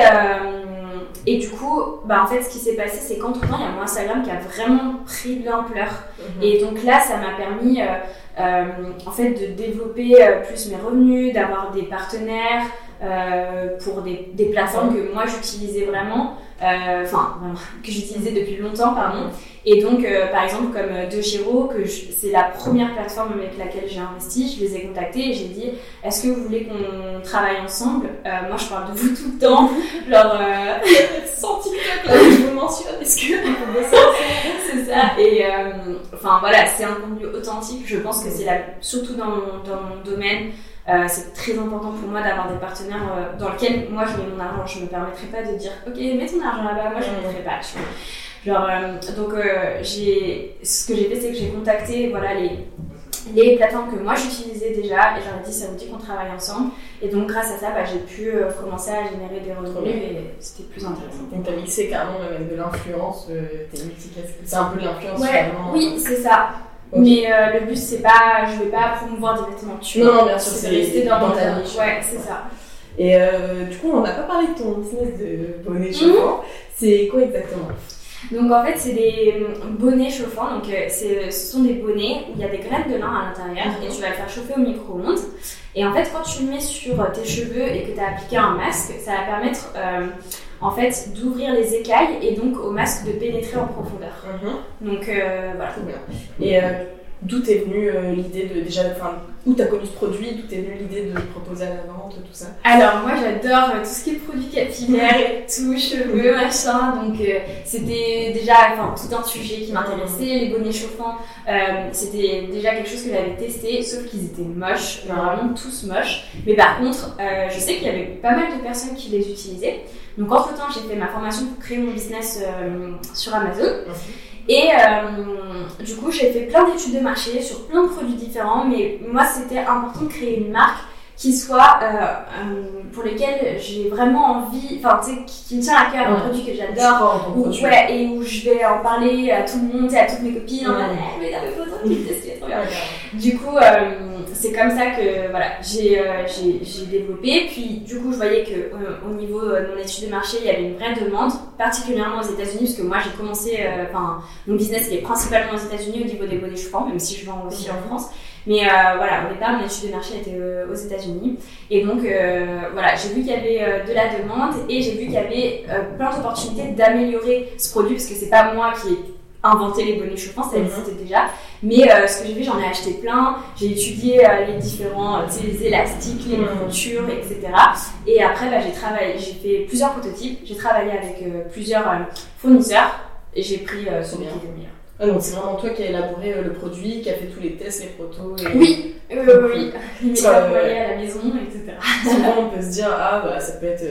et du coup, bah, en fait, ce qui s'est passé, c'est qu'entre-temps, il y a mon Instagram qui a vraiment pris de l'ampleur. Mhm. Et donc là, ça m'a permis, euh, euh, en fait, de développer euh, plus mes revenus, d'avoir des partenaires pour des, des plateformes que moi, j'utilisais vraiment. Enfin, que j'utilisais depuis longtemps, pardon. Et donc, euh, par exemple, comme euh, De Giro, que c'est la première plateforme avec laquelle j'ai investi, je les ai contactés et j'ai dit Est-ce que vous voulez qu'on travaille ensemble? Euh, Moi, je parle de vous tout le temps. Genre, sans TikTok, là, je vous mentionne, est-ce que C'est ça. Et enfin, voilà, c'est un contenu authentique. Je pense que c'est surtout dans mon, dans mon domaine. C'est très important pour moi d'avoir des partenaires dans lesquels moi je mets mon argent. Je ne me permettrai pas de dire ok mets ton argent là-bas, moi je ne mettrai pas. Genre, euh, donc, euh, j'ai, ce que j'ai fait, c'est que j'ai contacté voilà, les, les plateformes que moi j'utilisais déjà et j'aurais dit ça vous dit qu'on travaille ensemble. Et donc grâce à ça bah, j'ai pu euh, commencer à générer des revenus et c'était plus intéressant. Donc t'as mixé carrément avec de l'influence t'es c'est un peu de l'influence ouais, oui c'est ça mais le but c'est pas je vais pas promouvoir directement tu non, bien sûr c'est rester dans, ta niche. Ouais c'est ça. Et du coup on n'a pas parlé de ton business de bonnet mhm. chauffant. C'est quoi exactement? Donc en fait, c'est des hum, bonnets chauffants. Donc euh, ce sont des bonnets où il y a des graines de lin à l'intérieur et tu vas le faire chauffer au micro-ondes. Et en fait, quand tu le mets sur tes cheveux et que tu as appliqué un masque, ça va permettre euh, en fait d'ouvrir les écailles et donc au masque de pénétrer en profondeur. Mhm. Donc euh, voilà. Et d'où est venue l'idée de déjà, enfin, où t'as connu ce produit, d'où est venue l'idée de le proposer à la vente, tout ça? Alors moi j'adore tout ce qui est produits capillaires tout, cheveux, machin, donc euh, c'était déjà enfin, tout un sujet qui m'intéressait, les bonnets chauffants, euh, c'était déjà quelque chose que j'avais testé, sauf qu'ils étaient moches, vraiment tous moches, mais par contre euh, je sais qu'il y avait pas mal de personnes qui les utilisaient, donc entre temps j'ai fait ma formation pour créer mon business sur Amazon. Et euh, du coup, j'ai fait plein d'études de marché sur plein de produits différents, mais moi, c'était important de créer une marque qui soit euh, euh, pour lesquels j'ai vraiment envie, enfin tu sais, qui, me tient à cœur, un produit que j'adore, ouais, et où je vais en parler à tout le monde et à toutes mes copines, en mode, eh, mais photos, tu trop bien. Du coup, c'est comme ça que voilà, j'ai euh, développé. Puis du coup, je voyais que euh, au niveau euh, de mon étude de marché, il y avait une vraie demande, particulièrement aux États-Unis, parce que moi j'ai commencé, euh, enfin, mon business il est principalement aux États-Unis au niveau des bonnets chauffants, même si je vends aussi en France. Mais voilà, au départ, mon étude de marché était aux États-Unis. Et donc, voilà, j'ai vu qu'il y avait de la demande et j'ai vu qu'il y avait plein d'opportunités d'améliorer ce produit, parce que c'est pas moi qui ai inventé les bonnets chauffants, ça Mhm. existait déjà. Mais euh, ce que j'ai vu, j'en ai acheté plein. J'ai étudié euh, les différents, euh, les élastiques, les montures, etc. Et après, bah, j'ai travaillé, j'ai fait plusieurs prototypes. J'ai travaillé avec plusieurs fournisseurs et j'ai pris celui bien. qui était le meilleur. Ah, donc c'est vraiment toi qui as élaboré le produit, qui a fait tous les tests, les protos. Et... Oui, euh, oui, il envoyé ouais. à la maison, etc. Souvent on peut se dire, ah bah ça peut être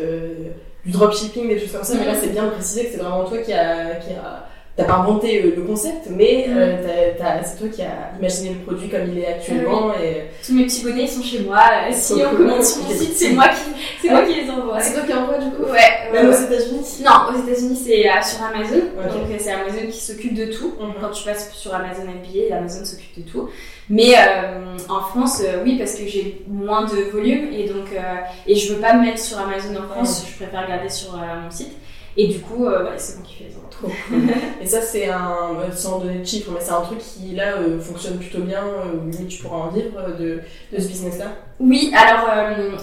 du dropshipping, des choses comme ça, mais là c'est bien de préciser que c'est vraiment toi qui a. Qui a... T'as pas inventé euh, le concept, mais euh, t'as- t'as- c'est toi qui as imaginé le produit comme il est actuellement. Et... Tous mes petits bonnets ils sont chez moi. Euh, Si on commande sur mon site, c'est moi qui, c'est moi qui les envoie. Ah, c'est toi qui envoie du coup Ouais, Même aux. États-Unis Non, aux États-Unis, c'est euh, sur Amazon. Ok. Donc, c'est Amazon qui s'occupe de tout. Mhm. Quand tu passes sur Amazon FBA, Amazon s'occupe de tout. Mais euh, en France, euh, oui, parce que j'ai moins de volume et donc euh, et je veux pas me mettre sur Amazon en France. Je préfère garder sur euh, mon site. Et du coup, euh, ouais, c'est moi qui fais les cool. Et ça, c'est un, euh, sans donner de chiffres, mais c'est un truc qui là euh, fonctionne plutôt bien, euh, limite tu pourras en vivre de, de ce business-là. Oui, alors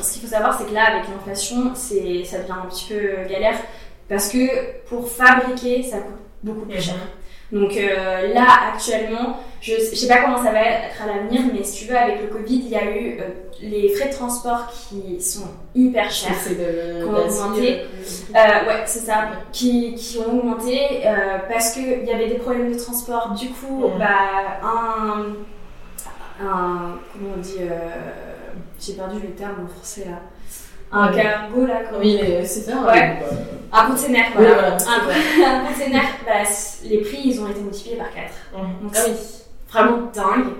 ce qu'il faut savoir, c'est que là, avec l'inflation, c'est ça devient un petit peu galère parce que pour fabriquer, ça coûte beaucoup plus cher. Donc euh, là, actuellement, je je sais pas comment ça va être à l'avenir, mais si tu veux, avec le Covid, il y a eu euh, les frais de transport qui sont hyper chers. De la- a augmenté. Euh, ouais, c'est ça, qui, qui ont augmenté parce qu'il y avait des problèmes de transport. Du coup, bah, un, un. Comment on dit J'ai perdu le terme en français là. Un cargo là, comment Oui, mais c'est ça. Ouais. euh, Un container, Oui, voilà. un, un container, bah, les prix ils ont été multipliés par 4. Mhm. Donc Ah oui. vraiment dingue.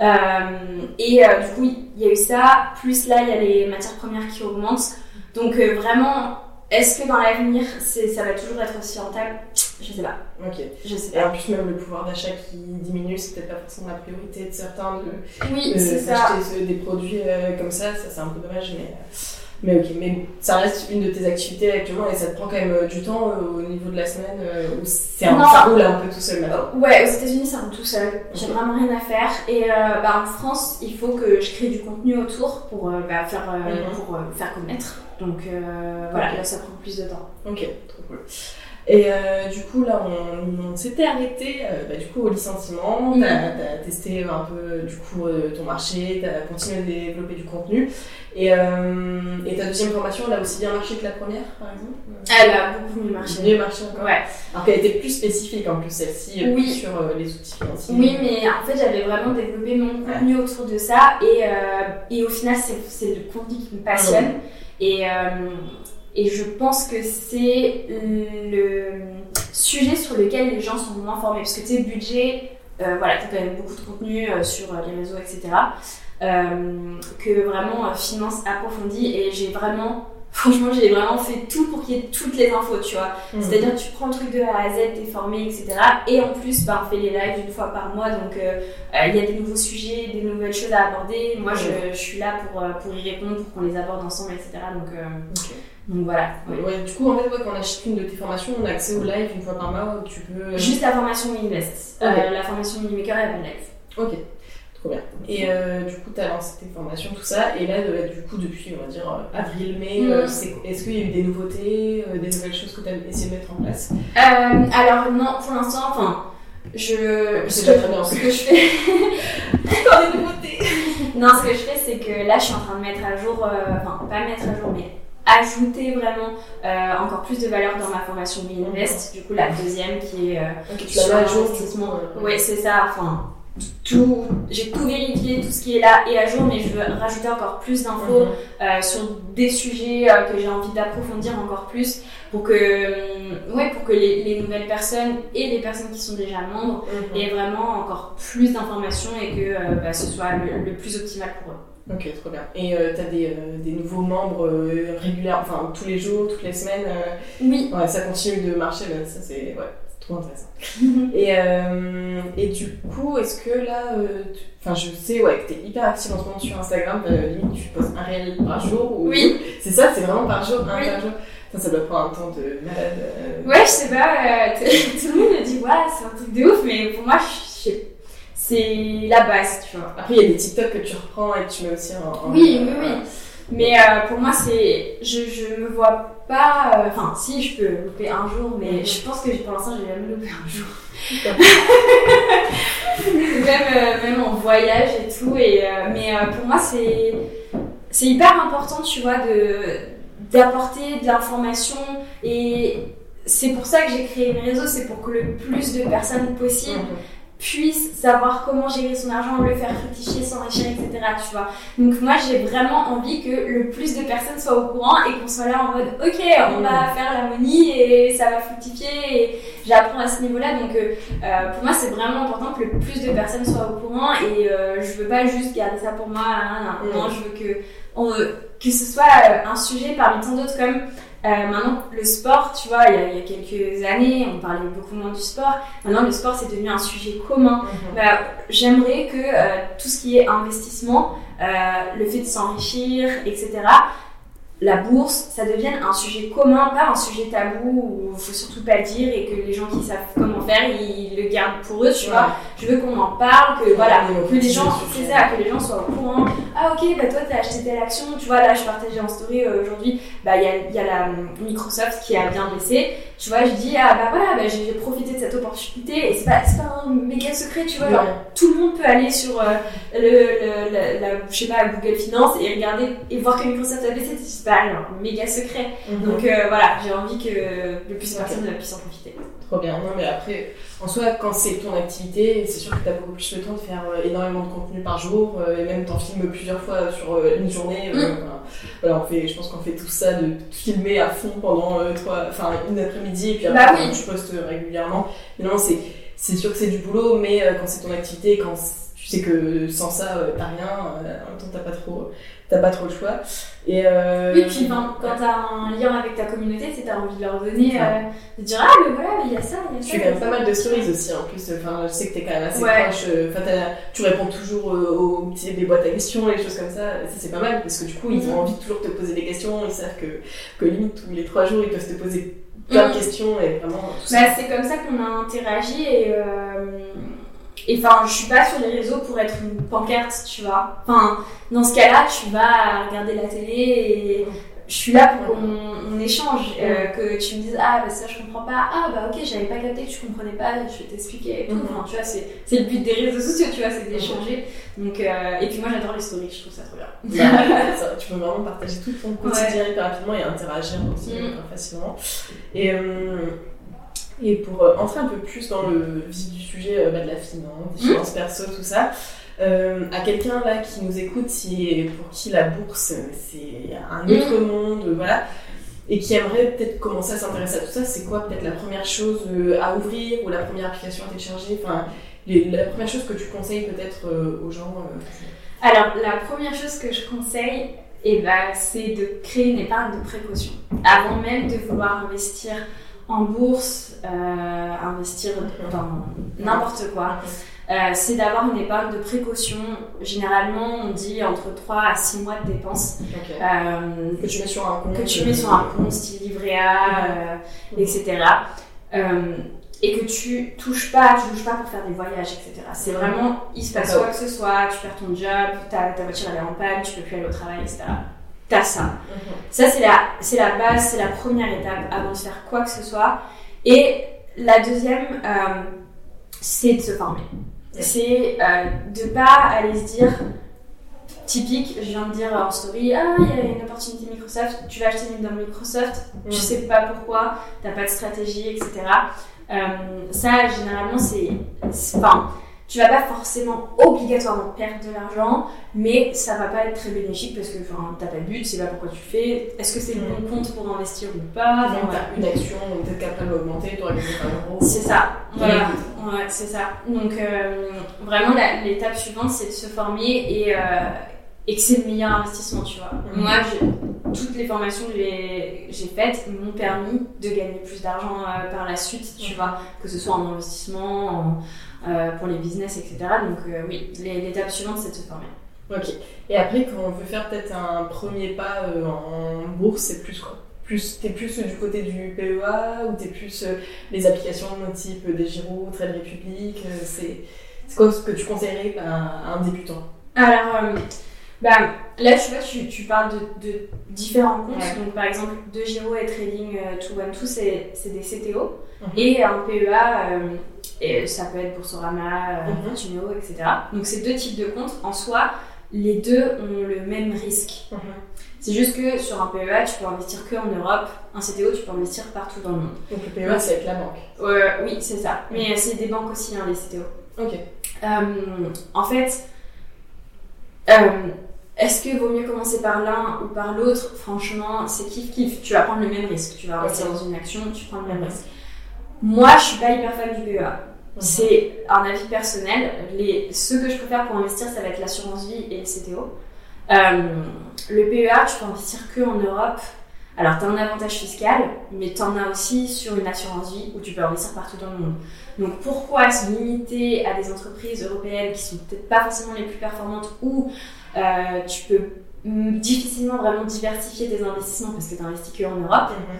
Euh, et euh, du coup, il y a eu ça. Plus là, il y a les matières premières qui augmentent. Donc euh, vraiment, est-ce que dans l'avenir, ça va toujours être aussi rentable? Je sais pas. Ok. Je sais Et pas. en plus, même le pouvoir d'achat qui diminue, c'est peut-être pas forcément la priorité de certains de, Oui, de- ça. ce- des produits euh, comme ça. Ça, c'est un peu dommage, mais. Mais ok, mais ça reste une de tes activités actuellement et ça te prend quand même euh, du temps euh, au niveau de la semaine euh, où c'est un, ça roule un peu tout seul maintenant? Ouais, aux États-Unis, ça roule tout seul. J'ai vraiment rien à faire. Et euh, bah, en France, il faut que je crée du contenu autour pour bah, faire, Mhm. pour, faire connaître. Donc voilà, là, ça prend plus de temps. Ok, trop cool. Et euh, du coup, là, on, on s'était arrêté euh, bah, du coup, au licenciement. T'as as testé un peu du coup, euh, ton marché, t'as continué à développer du contenu. Et, et ta deuxième formation, elle a aussi bien marché que la première, par exemple? Elle a beaucoup mieux marché. Mieux marché encore. Ouais. Alors qu'elle était plus spécifique en plus, celle-ci, Oui. sur les outils financiers. Oui, mais en fait, j'avais vraiment développé mon contenu autour de ça. Et, et au final, c'est le contenu qui me passionne. Et, euh, et je pense que c'est le sujet sur lequel les gens sont moins formés. Parce que tu sais, budget, euh, voilà, tu as quand même beaucoup de contenu euh, sur euh, les réseaux, etc. Que vraiment finance approfondie. Et j'ai vraiment. Franchement, j'ai vraiment fait tout pour qu'il y ait toutes les infos, tu vois. Mhm. C'est-à-dire tu prends le truc de A à Z, t'es formé, etc. Et en plus, bah, on fait les lives une fois par mois, donc euh, euh, il y a des nouveaux sujets, des nouvelles choses à aborder. Moi, je, je suis là pour, euh, pour y répondre, pour qu'on les aborde ensemble, etc. Donc, donc voilà. Ouais, ouais, du coup, en fait, ouais, quand on achète une de tes formations, on a accès au live une fois par mois où tu peux. Juste la formation Invest. Ok. Euh, la formation Minimaker et la live. Ok, trop bien. Et euh, du coup, tu as lancé tes formations, tout ça. Et là, de- du coup, depuis, on va dire, euh, avril-mai, Mhm. euh, c'est- est-ce qu'il y a eu des nouveautés, euh, des nouvelles choses que tu as essayé de mettre en place? Euh, alors, non, pour l'instant, enfin, je. C'est ce déjà très bien. Ce que je fais. Encore des nouveautés Non, ce que je fais, c'est que là, je suis en train de mettre à jour, euh, enfin, pas mettre à jour, mais ajouter vraiment euh, encore plus de valeur dans ma formation Invest. Du coup, la deuxième qui est. euh, Ok, tu sur l'investissement. euh, Oui, c'est ça. Enfin, tout, j'ai tout vérifié, tout ce qui est là est à jour, mais je veux rajouter encore plus d'infos Mhm. euh, sur des sujets euh, que j'ai envie d'approfondir encore plus pour que, euh, ouais, pour que les, les nouvelles personnes et les personnes qui sont déjà membres Mhm. aient vraiment encore plus d'informations et que bah, ce soit le, le plus optimal pour eux. Ok, trop bien. Et tu as des, des nouveaux membres réguliers, enfin tous les jours, toutes les semaines. Oui, Ouais, ça continue de marcher, ça c'est ouais, c'est Trop intéressant. et, euh, et du coup, est-ce que là, euh, enfin, je sais ouais, que tu es hyper active en ce moment sur Instagram, euh, limite tu postes un réel par jour ou... Oui. C'est ça, c'est vraiment par jour, un Oui. par jour. Ça, ça doit prendre un temps de malade. Ouais, je sais pas, tout le monde me dit, ouais, c'est un truc de ouf, mais pour moi, je sais- c'est la base, tu vois. Après, il y a des TikTok que tu reprends et que tu mets aussi en. en- Oui, oui, oui. Mais pour moi, c'est. Je, je me vois pas. euh, Enfin, si, je peux louper un jour, mais Mhm. je pense que pour l'instant, j'ai jamais loupé un jour. Même, euh, même en voyage et tout. Et, euh, mais pour moi, c'est. C'est hyper important, tu vois, de d'apporter de l'information et c'est pour ça que j'ai créé mes réseaux, c'est pour que le plus de personnes possible Mhm. Puisse savoir comment gérer son argent, le faire fructifier, s'enrichir, etc. Tu vois. Donc moi j'ai vraiment envie que le plus de personnes soient au courant et qu'on soit là en mode ok on va faire la money et ça va fructifier et j'apprends à ce niveau-là. Donc euh, euh, pour moi c'est vraiment important que le plus de personnes soient au courant et euh, je veux pas juste garder ça pour moi. hein, non, non, je veux que on, que ce soit un sujet parmi tant d'autres comme euh, maintenant, le sport, tu vois, il y, a, il y a quelques années, on parlait beaucoup moins du sport. Maintenant, le sport, c'est devenu un sujet commun. Mhm. Bah, J'aimerais que euh, tout ce qui est investissement, euh, le fait de s'enrichir, etc., la bourse, ça devienne un sujet commun, pas un sujet tabou où il faut surtout pas le dire et que les gens qui savent comment faire, ils le gardent pour eux, tu vois. Je veux qu'on en parle, que voilà, que les gens, c'est ça, que les gens soient au courant. Ah ok, bah toi t'as acheté telle action, tu vois là je partageais en story euh, aujourd'hui, bah il y a, y a la hum, Microsoft qui a bien baissé, tu vois je dis ah bah voilà, bah, j'ai profité de cette opportunité et c'est pas, pas un méga secret, tu vois, genre, tout le monde peut aller sur euh, le, le, la, la- je sais pas, Google Finance et regarder et voir que Microsoft a baissé, c'est pas un méga secret. Mhm. Donc euh, voilà, j'ai envie que le plus de Ok. personnes puissent en profiter. Trop bien. Non, mais après, en soi, quand c'est ton activité, c'est sûr que tu as beaucoup plus le temps de faire euh, énormément de contenu par jour, et même t'en filmes plusieurs fois sur une journée. Mm. voilà, on fait, je pense qu'on fait tout ça, de filmer à fond pendant euh, trois, enfin, une après-midi, et puis après, Bah oui. tu postes régulièrement. Mais non, c'est, c'est sûr que c'est du boulot, mais euh, quand c'est ton activité, quand tu sais que sans ça, euh, t'as rien, euh, en même temps, t'as pas trop, t'as pas trop le choix. Et, euh, Oui, puis ben, quand t'as un lien avec ta communauté, c'est t'as envie de leur donner, Ouais. euh, de dire ah mais voilà, il y a ça, il y a Tu ça. fais il y quand a même pas mal de stories aussi en plus. Enfin, je sais que t'es quand même assez Ouais. proche. Enfin, tu réponds toujours aux petits des boîtes à questions et des choses comme ça. Ça c'est pas mal parce que du coup ils ont Mhm. envie de toujours te poser des questions. Ils savent que que limite tous les trois jours ils peuvent te poser plein de Mhm. questions et vraiment tout Bah, c'est comme ça qu'on a interagi et euh, et enfin je suis pas sur les réseaux pour être une pancarte, tu vois. Enfin dans ce cas-là, tu vas regarder la télé et je suis là pour qu'on on échange, euh, que tu me dises ah bah ça je comprends pas, ah bah ok j'avais pas capté que tu comprenais pas, je vais t'expliquer et tout. Mhm. Enfin, tu vois c'est le but des réseaux sociaux, tu vois, c'est d'échanger. Donc euh, et puis moi j'adore les stories, je trouve ça trop bien. Ça, tu peux vraiment partager tout ton quotidien hyper rapidement et interagir aussi Mhm. hyper facilement. Et, euh, et pour euh, entrer un peu plus dans le vif du sujet euh, bah, de la finance, des Mhm. finances perso, tout ça, euh, à quelqu'un là qui nous écoute, si, pour qui la bourse c'est un autre monde, voilà, et qui aimerait peut-être commencer à s'intéresser à tout ça, c'est quoi peut-être la première chose euh, à ouvrir ou la première application à télécharger? Enfin, les- la première chose que tu conseilles peut-être euh, aux gens euh, Alors, la première chose que je conseille, eh ben, c'est de créer une épargne de précaution. Avant même de vouloir investir en bourse, investir dans n'importe quoi, euh, c'est d'avoir une épargne de précaution. Généralement, on dit entre 3 à 6 mois de dépenses euh, Que tu mets sur un compte. que tu mets sur un compte style livret A, euh, etc. Euh, et que tu touches pas, tu touches pas pour faire des voyages, etc. C'est vraiment, il se passe D'accord. quoi que ce soit, tu perds ton job, ta, ta voiture elle est en panne, tu peux plus aller au travail, etc. T'as ça. Mhm. Ça, c'est la, c'est la base, c'est la première étape avant de faire quoi que ce soit. Et la deuxième, euh, c'est de se former. C'est euh, de pas aller se dire, typique, je viens de dire en story, ah, il y a une opportunité Microsoft, tu vas acheter une dans Microsoft, tu Mhm. sais pas pourquoi, t'as pas de stratégie, etc. Euh, ça, généralement, c'est. c'est- Enfin, tu vas pas forcément obligatoirement perdre de l'argent, mais ça va pas être très bénéfique parce que enfin, t'as pas de but, tu sais pas pourquoi tu fais. Est-ce que c'est le bon compte pour investir ou pas? Enfin, voilà. une action, peut-être qu'après elle va augmenter, t'auras gagné un euro. C'est ça, voilà. Ouais, c'est ça. Donc, euh, vraiment, l'étape suivante, c'est de se former et, euh, et que c'est le meilleur investissement, tu vois. Mhm. Moi, toutes les formations que j'ai faites m'ont permis de gagner plus d'argent euh, par la suite, tu vois, que ce soit en investissement, pour les business, etc. Donc oui, l'étape suivante, c'est de se former. Ok. Et après, quand on veut faire peut-être un premier pas en bourse, c'est plus quoi? Plus, t'es plus du côté du PEA ou t'es plus les applications type des Giro, Trade République C'est quoi ce que tu conseillerais à un débutant? Alors, bah, là, tu vois, tu, tu parles de, de différents comptes. Donc, par exemple, De Giro et Trading 212, c'est des CTO. Mhm. Et un PEA, euh, et ça peut être Boursorama, euh, mhm. etc. Donc, c'est deux types de comptes. En soi, les deux ont le même risque. Mhm. C'est juste que sur un PEA, tu peux investir que en Europe. Un CTO, tu peux investir partout dans le monde. Donc, le PEA, c'est avec la banque euh, Oui, c'est ça. Mais c'est des banques aussi, hein, les CTO. Ok. en fait, est-ce que vaut mieux commencer par l'un ou par l'autre? Franchement, c'est kiff kiff. Tu vas prendre le même risque. Tu vas investir dans une action, tu prends le même risque. Moi, je suis pas hyper fan du PEA. C'est un avis personnel. Les, ceux que je préfère pour investir, ça va être l'assurance vie et le CTO. Euh, le PEA, tu peux investir que en Europe. Alors, tu as un avantage fiscal, mais tu en as aussi sur une assurance vie où tu peux investir partout dans le monde. Donc, pourquoi se limiter à des entreprises européennes qui sont peut-être pas forcément les plus performantes ou euh, tu peux difficilement vraiment diversifier tes investissements parce que tu investis que en Europe? Mhm.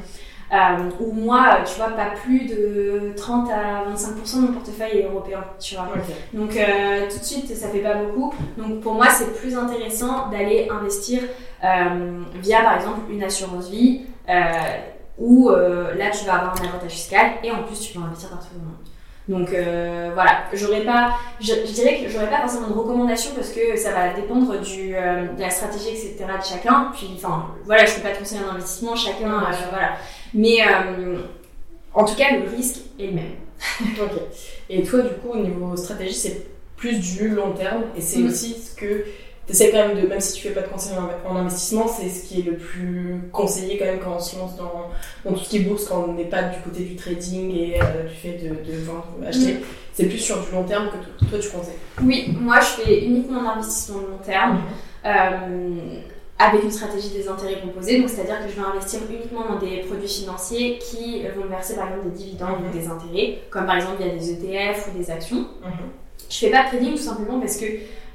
Euh, ou moi, tu vois, pas plus de 30 à 25% de mon portefeuille est européen, tu vois. Donc euh, tout de suite, ça fait pas beaucoup. Donc pour moi, c'est plus intéressant d'aller investir via, par exemple, une assurance vie, où là, tu vas avoir un avantage fiscal et en plus, tu peux investir partout dans le monde. Donc euh, voilà, j'aurais pas, je, dirais que j'aurais pas forcément de recommandation parce que ça va dépendre du, euh, de la stratégie etc de chacun. Puis enfin voilà, je peux pas te conseiller un investissement, chacun euh, voilà. Mais en tout cas, le risque est le même. ok. Et toi, du coup, au niveau stratégie, c'est plus du long terme et c'est mm. aussi ce que T'essaies quand même de, même si tu fais pas de conseil en investissement, c'est ce qui est le plus conseillé quand même quand on se lance dans, dans tout ce qui est bourse, quand on n'est pas du côté du trading et euh, du fait de, de vendre, acheter. Mm. C'est plus sur du long terme que toi tu conseilles. Oui, moi je fais uniquement un investissement long terme. Euh, avec une stratégie des intérêts composés, donc c'est-à-dire que je vais investir uniquement dans des produits financiers qui vont me verser par exemple des dividendes ou mm-hmm. des intérêts, comme par exemple il y a des ETF ou des actions. Mm-hmm. Je fais pas de trading tout simplement parce que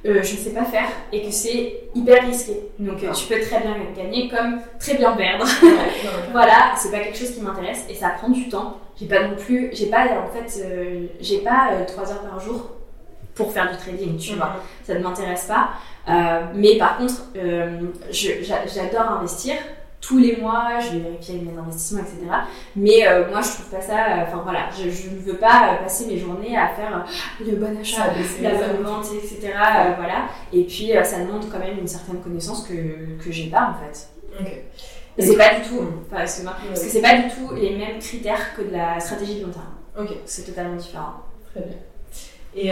euh, je ne sais pas faire et que c'est hyper risqué. Donc euh, tu peux très bien gagner comme très bien perdre. voilà, c'est pas quelque chose qui m'intéresse et ça prend du temps. J'ai pas non plus, j'ai pas en fait, euh, j'ai pas 3 heures par jour pour faire du trading, tu vois. Ça ne m'intéresse pas. mais par contre, j'adore investir tous les mois, je vais vérifier mes investissements, etc. Mais euh, moi, je trouve pas ça. Euh, enfin voilà, je, ne veux pas euh, passer mes journées à faire le bon achat, la bonne vente, etc. voilà. Et puis, ça demande quand même une certaine connaissance que que j'ai pas en fait. Ok. Et c'est pas du tout, parce que, parce que c'est pas du tout les mêmes critères que de la stratégie de long terme. Ok. C'est totalement différent. Très bien. Et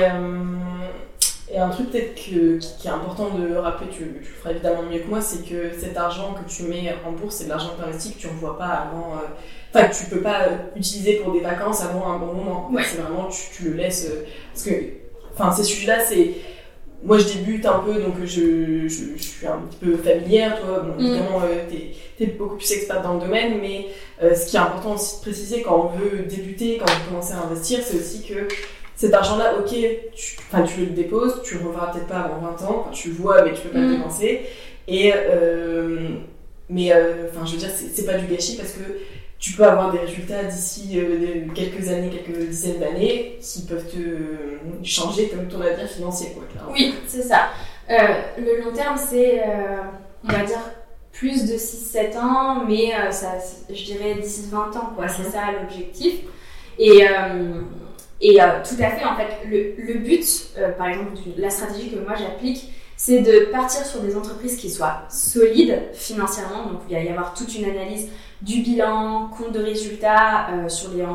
et un truc peut-être qui, est important de rappeler, tu, tu, le feras évidemment mieux que moi, c'est que cet argent que tu mets en bourse, c'est de l'argent que tu investis que tu ne vois pas avant. Euh, enfin, que tu peux pas utiliser pour des vacances avant un bon moment. C'est vraiment, tu, tu, le laisses. Euh, parce que, enfin, ces sujets-là, c'est. Moi, je débute un peu, donc je, je, suis un petit peu familière, toi. Bon, mm. évidemment, euh, tu es, beaucoup plus expert dans le domaine, mais ce qui est important aussi de préciser quand on veut débuter, quand on veut commencer à investir, c'est aussi que cet argent-là, ok, tu, tu le déposes, tu le reverras peut-être pas avant 20 ans, tu le vois, mais tu peux pas le mm. dépenser. Et, euh, mais, euh, enfin, je veux dire, c'est pas du gâchis parce que tu peux avoir des résultats d'ici euh, quelques années, quelques dizaines d'années qui peuvent te changer comme ton avenir financier, quoi, Oui, c'est ça. le long terme, c'est, on va dire, plus de 6-7 ans, mais ça, je dirais 10-20 ans, quoi. C'est mm-hmm. ça l'objectif. Et et euh, tout à fait, en fait, le, le but, euh, par exemple, la stratégie que moi j'applique, c'est de partir sur des entreprises qui soient solides financièrement. Donc, il va y avoir toute une analyse du bilan, compte de résultats euh, sur les,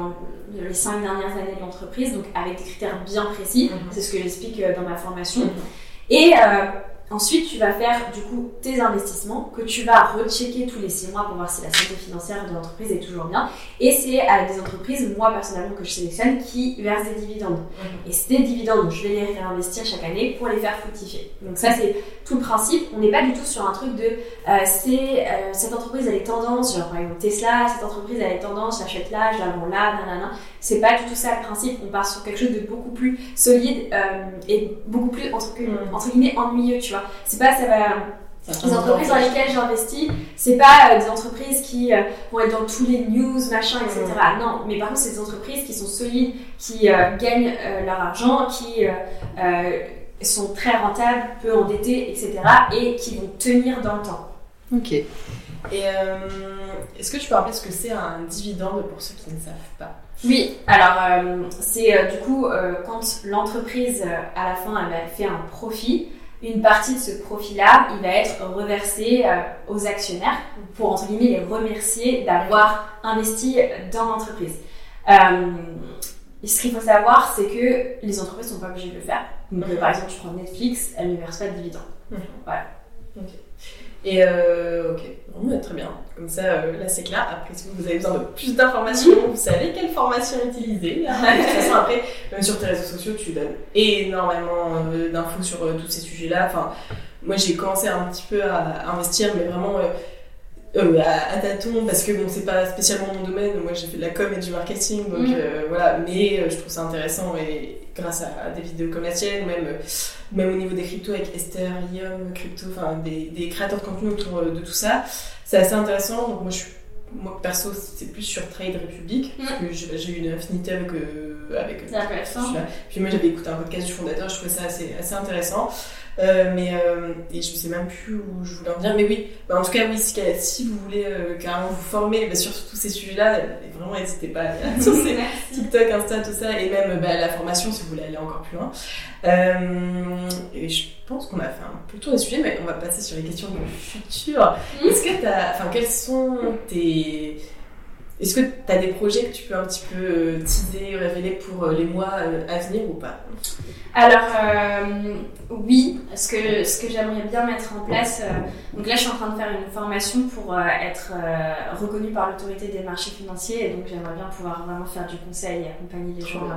les cinq dernières années de l'entreprise, donc avec des critères bien précis. Mhm. C'est ce que j'explique dans ma formation. Mhm. Et Ensuite, tu vas faire du coup tes investissements que tu vas rechecker tous les six mois pour voir si la santé financière de l'entreprise est toujours bien. Et c'est à des entreprises, moi personnellement, que je sélectionne qui versent des dividendes. Mhm. Et ces dividendes, je vais les réinvestir chaque année pour les faire fructifier. Donc ça, c'est tout le principe. On n'est pas du tout sur un truc de euh, c'est euh, cette entreprise elle est tendance, genre par exemple Tesla, cette entreprise elle est tendance, j'achète là, je la vends là, nanana. C'est pas du tout ça le principe. On part sur quelque chose de beaucoup plus solide euh, et beaucoup plus entre, Mhm. entre guillemets ennuyeux, tu vois. C'est pas ça va les entreprises dans lesquelles j'investis, c'est pas euh, des entreprises qui euh, vont être dans tous les news, machin, etc. Non, mais par contre, c'est des entreprises qui sont solides, qui euh, gagnent euh, leur argent, qui euh, euh, sont très rentables, peu endettées, etc. et qui vont tenir dans le temps. Ok. Et euh, est-ce que tu peux rappeler ce que c'est un dividende pour ceux qui ne savent pas? Oui, alors euh, c'est euh, du coup euh, quand l'entreprise euh, à la fin elle a fait un profit, une partie de ce profit-là, il va être reversé euh, aux actionnaires pour entre guillemets les remercier d'avoir investi dans l'entreprise. Euh, ce qu'il faut savoir, c'est que les entreprises sont pas obligées de le faire. Donc, euh, par exemple, tu prends Netflix, elle ne verse pas de dividendes. Et euh, ok, Bon, bah, très bien. Comme ça, euh, là c'est clair. Après, si vous avez besoin de plus d'informations, vous savez quelle formation utiliser. de toute façon, après, même sur tes réseaux sociaux, tu donnes énormément euh, d'infos sur euh, tous ces sujets-là. Enfin, moi, j'ai commencé un petit peu à investir, mais vraiment à, à tâtons, parce que bon, c'est pas spécialement mon domaine. Moi, j'ai fait de la com et du marketing, donc euh, voilà. Mais je trouve ça intéressant et grâce à, à des vidéos comme la tienne, même euh, même au niveau des cryptos avec Esther, Liam, Crypto, enfin des, des créateurs de contenu autour euh, de tout ça, c'est assez intéressant. Donc moi, je suis, moi perso, c'est plus sur Trade Republic, parce que j'ai eu une affinité avec, euh, avec celui-là. Puis moi, j'avais écouté un podcast du fondateur, je trouvais ça assez, assez intéressant. Euh, mais euh, et je sais même plus où je voulais en venir, mais oui, Bah, en tout cas, oui, si, si vous voulez euh, carrément vous former bah, sur tous ces sujets-là, vraiment n'hésitez pas à sur ces TikTok, Insta, tout ça, et même bah, la formation si vous voulez aller encore plus loin. Euh, et je pense qu'on a fait un peu le tour des sujets, mais on va passer sur les questions du futur. Est-ce que t'as, enfin, quels sont tes, est-ce que tu as des projets que tu peux un petit peu euh, teaser, révéler pour euh, les mois euh, à venir ou pas? Alors euh, oui, ce que, ce que j'aimerais bien mettre en place, euh, donc là je suis en train de faire une formation pour euh, être reconnue par l'autorité des marchés financiers et donc j'aimerais bien pouvoir vraiment faire du conseil et accompagner les gens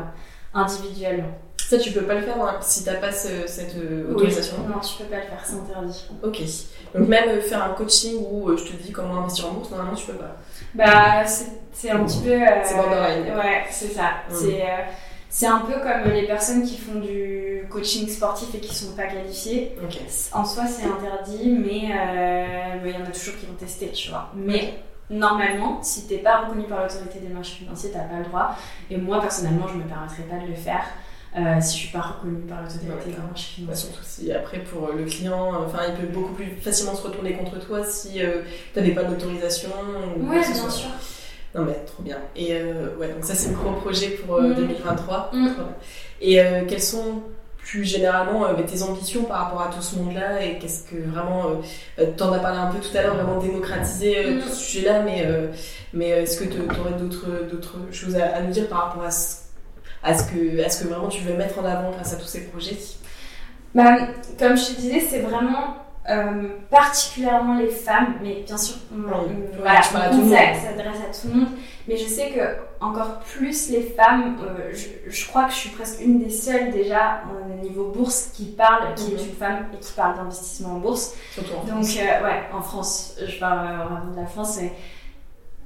individuellement. Ça, tu peux pas le faire hein, si t'as pas ce- cette euh, Oui. autorisation. Non, tu peux pas le faire, c'est interdit. Ok. Donc même euh, faire un coaching où euh, je te dis comment investir en bourse, normalement tu peux pas. Bah c'est un petit peu... euh, C'est. Ouais, c'est ça. Mm. C'est... euh, c'est un peu comme les personnes qui font du coaching sportif et qui sont pas qualifiées. En soi, c'est interdit, mais euh, il y en a toujours qui vont tester, tu vois. Mais normalement, si t'es pas reconnu par l'autorité des marchés financiers, t'as pas le droit. Et moi, personnellement, je me permettrais pas de le faire euh, si je suis pas reconnue par l'autorité Ouais, marchés Bah, financiers. surtout si après pour le client, enfin il peut beaucoup plus facilement se retourner contre toi si euh, t'avais pas d'autorisation. Ouais, bien soit. sûr. Non mais trop bien. Et euh, ouais, donc ça c'est le gros projet pour euh, Mm. 2023. Mm. Et quelles sont plus généralement euh, tes ambitions par rapport à tout ce monde-là et qu'est-ce que vraiment, euh, euh, t'en as parlé un peu tout à l'heure, vraiment démocratiser euh, Mm. tout ce sujet-là, mais, mais est-ce que tu aurais d'autres, d'autres choses à, à nous dire par rapport à ce, à, ce que, à ce que vraiment tu veux mettre en avant grâce à tous ces projets Bah, comme je te disais, c'est vraiment euh, particulièrement les femmes, mais bien sûr, on- Oui, on- ouais, voilà, à tout s'adresse à tout le monde. Mais je sais que encore plus les femmes, euh, je, je crois que je suis presque une des seules déjà au niveau bourse qui parle, qui est Mhm. une femme et qui parle d'investissement en bourse. Surtout en Donc, France. euh, ouais, en France, je parle euh, vraiment de la France. mais-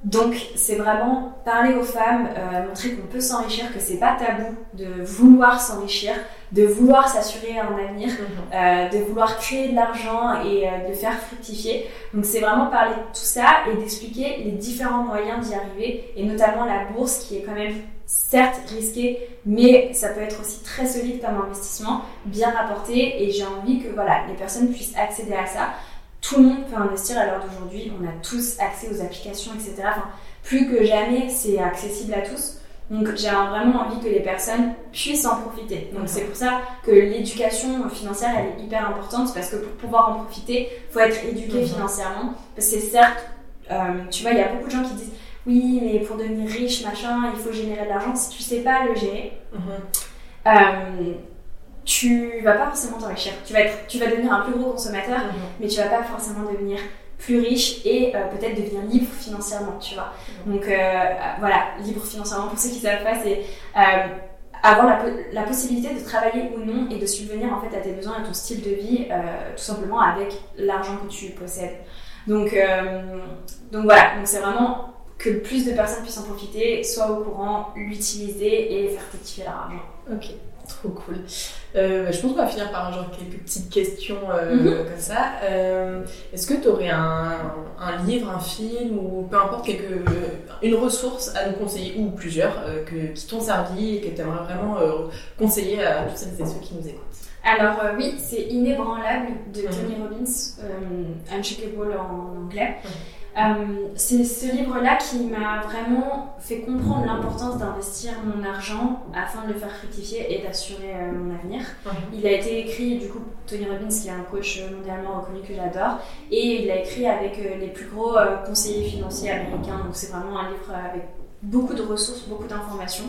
Donc, c'est vraiment parler aux femmes, euh, montrer qu'on peut s'enrichir, que c'est pas tabou de vouloir s'enrichir, de vouloir s'assurer un avenir, Mhm. euh, de vouloir créer de l'argent et euh, de faire fructifier. Donc, c'est vraiment parler de tout ça et d'expliquer les différents moyens d'y arriver, et notamment la bourse qui est quand même certes risquée, mais ça peut être aussi très solide comme investissement, bien rapporté, et j'ai envie que voilà, les personnes puissent accéder à ça tout le monde peut investir à l'heure d'aujourd'hui. On a tous accès aux applications, etc. Enfin, plus que jamais, c'est accessible à tous. Donc, j'ai vraiment envie que les personnes puissent en profiter. Donc, c'est pour ça que l'éducation financière, elle est hyper importante parce que pour pouvoir en profiter, faut être éduqué Mhm. financièrement. Parce que certes, euh, tu vois, il y a beaucoup de gens qui disent oui, mais pour devenir riche, machin, il faut générer de l'argent. Si tu sais pas le gérer, Mhm. euh, tu vas pas forcément t'enrichir. Tu vas, être, tu vas devenir un plus gros consommateur, Mhm. mais tu vas pas forcément devenir plus riche et euh, peut-être devenir libre financièrement, tu vois. Donc euh, voilà, libre financièrement, pour ceux qui savent pas, c'est euh, avoir la, la possibilité de travailler ou non et de subvenir en fait à tes besoins et ton style de vie, tout simplement avec l'argent que tu possèdes. Donc, donc voilà, donc c'est vraiment que plus de personnes puissent en profiter, soient au courant, l'utiliser et faire fructifier leur argent. Ok, trop cool. Euh, je pense qu'on va finir par genre quelques petites questions euh, Mhm. comme ça. Euh, Est-ce que tu aurais un, un livre, un film ou peu importe quelque, une ressource à nous conseiller ou plusieurs que, qui t'ont servi et que tu aimerais vraiment conseiller à toutes celles et ceux qui nous écoutent? Alors oui, c'est Inébranlable de Mhm. Tony Robbins, euh, Unshakable en anglais. C'est ce livre-là qui m'a vraiment fait comprendre l'importance d'investir mon argent afin de le faire fructifier et d'assurer euh, mon avenir. Il a été écrit, du coup, Tony Robbins, qui est un coach mondialement reconnu que j'adore, et il l'a écrit avec euh, les plus gros euh, conseillers financiers américains. Donc c'est vraiment un livre avec beaucoup de ressources, beaucoup d'informations.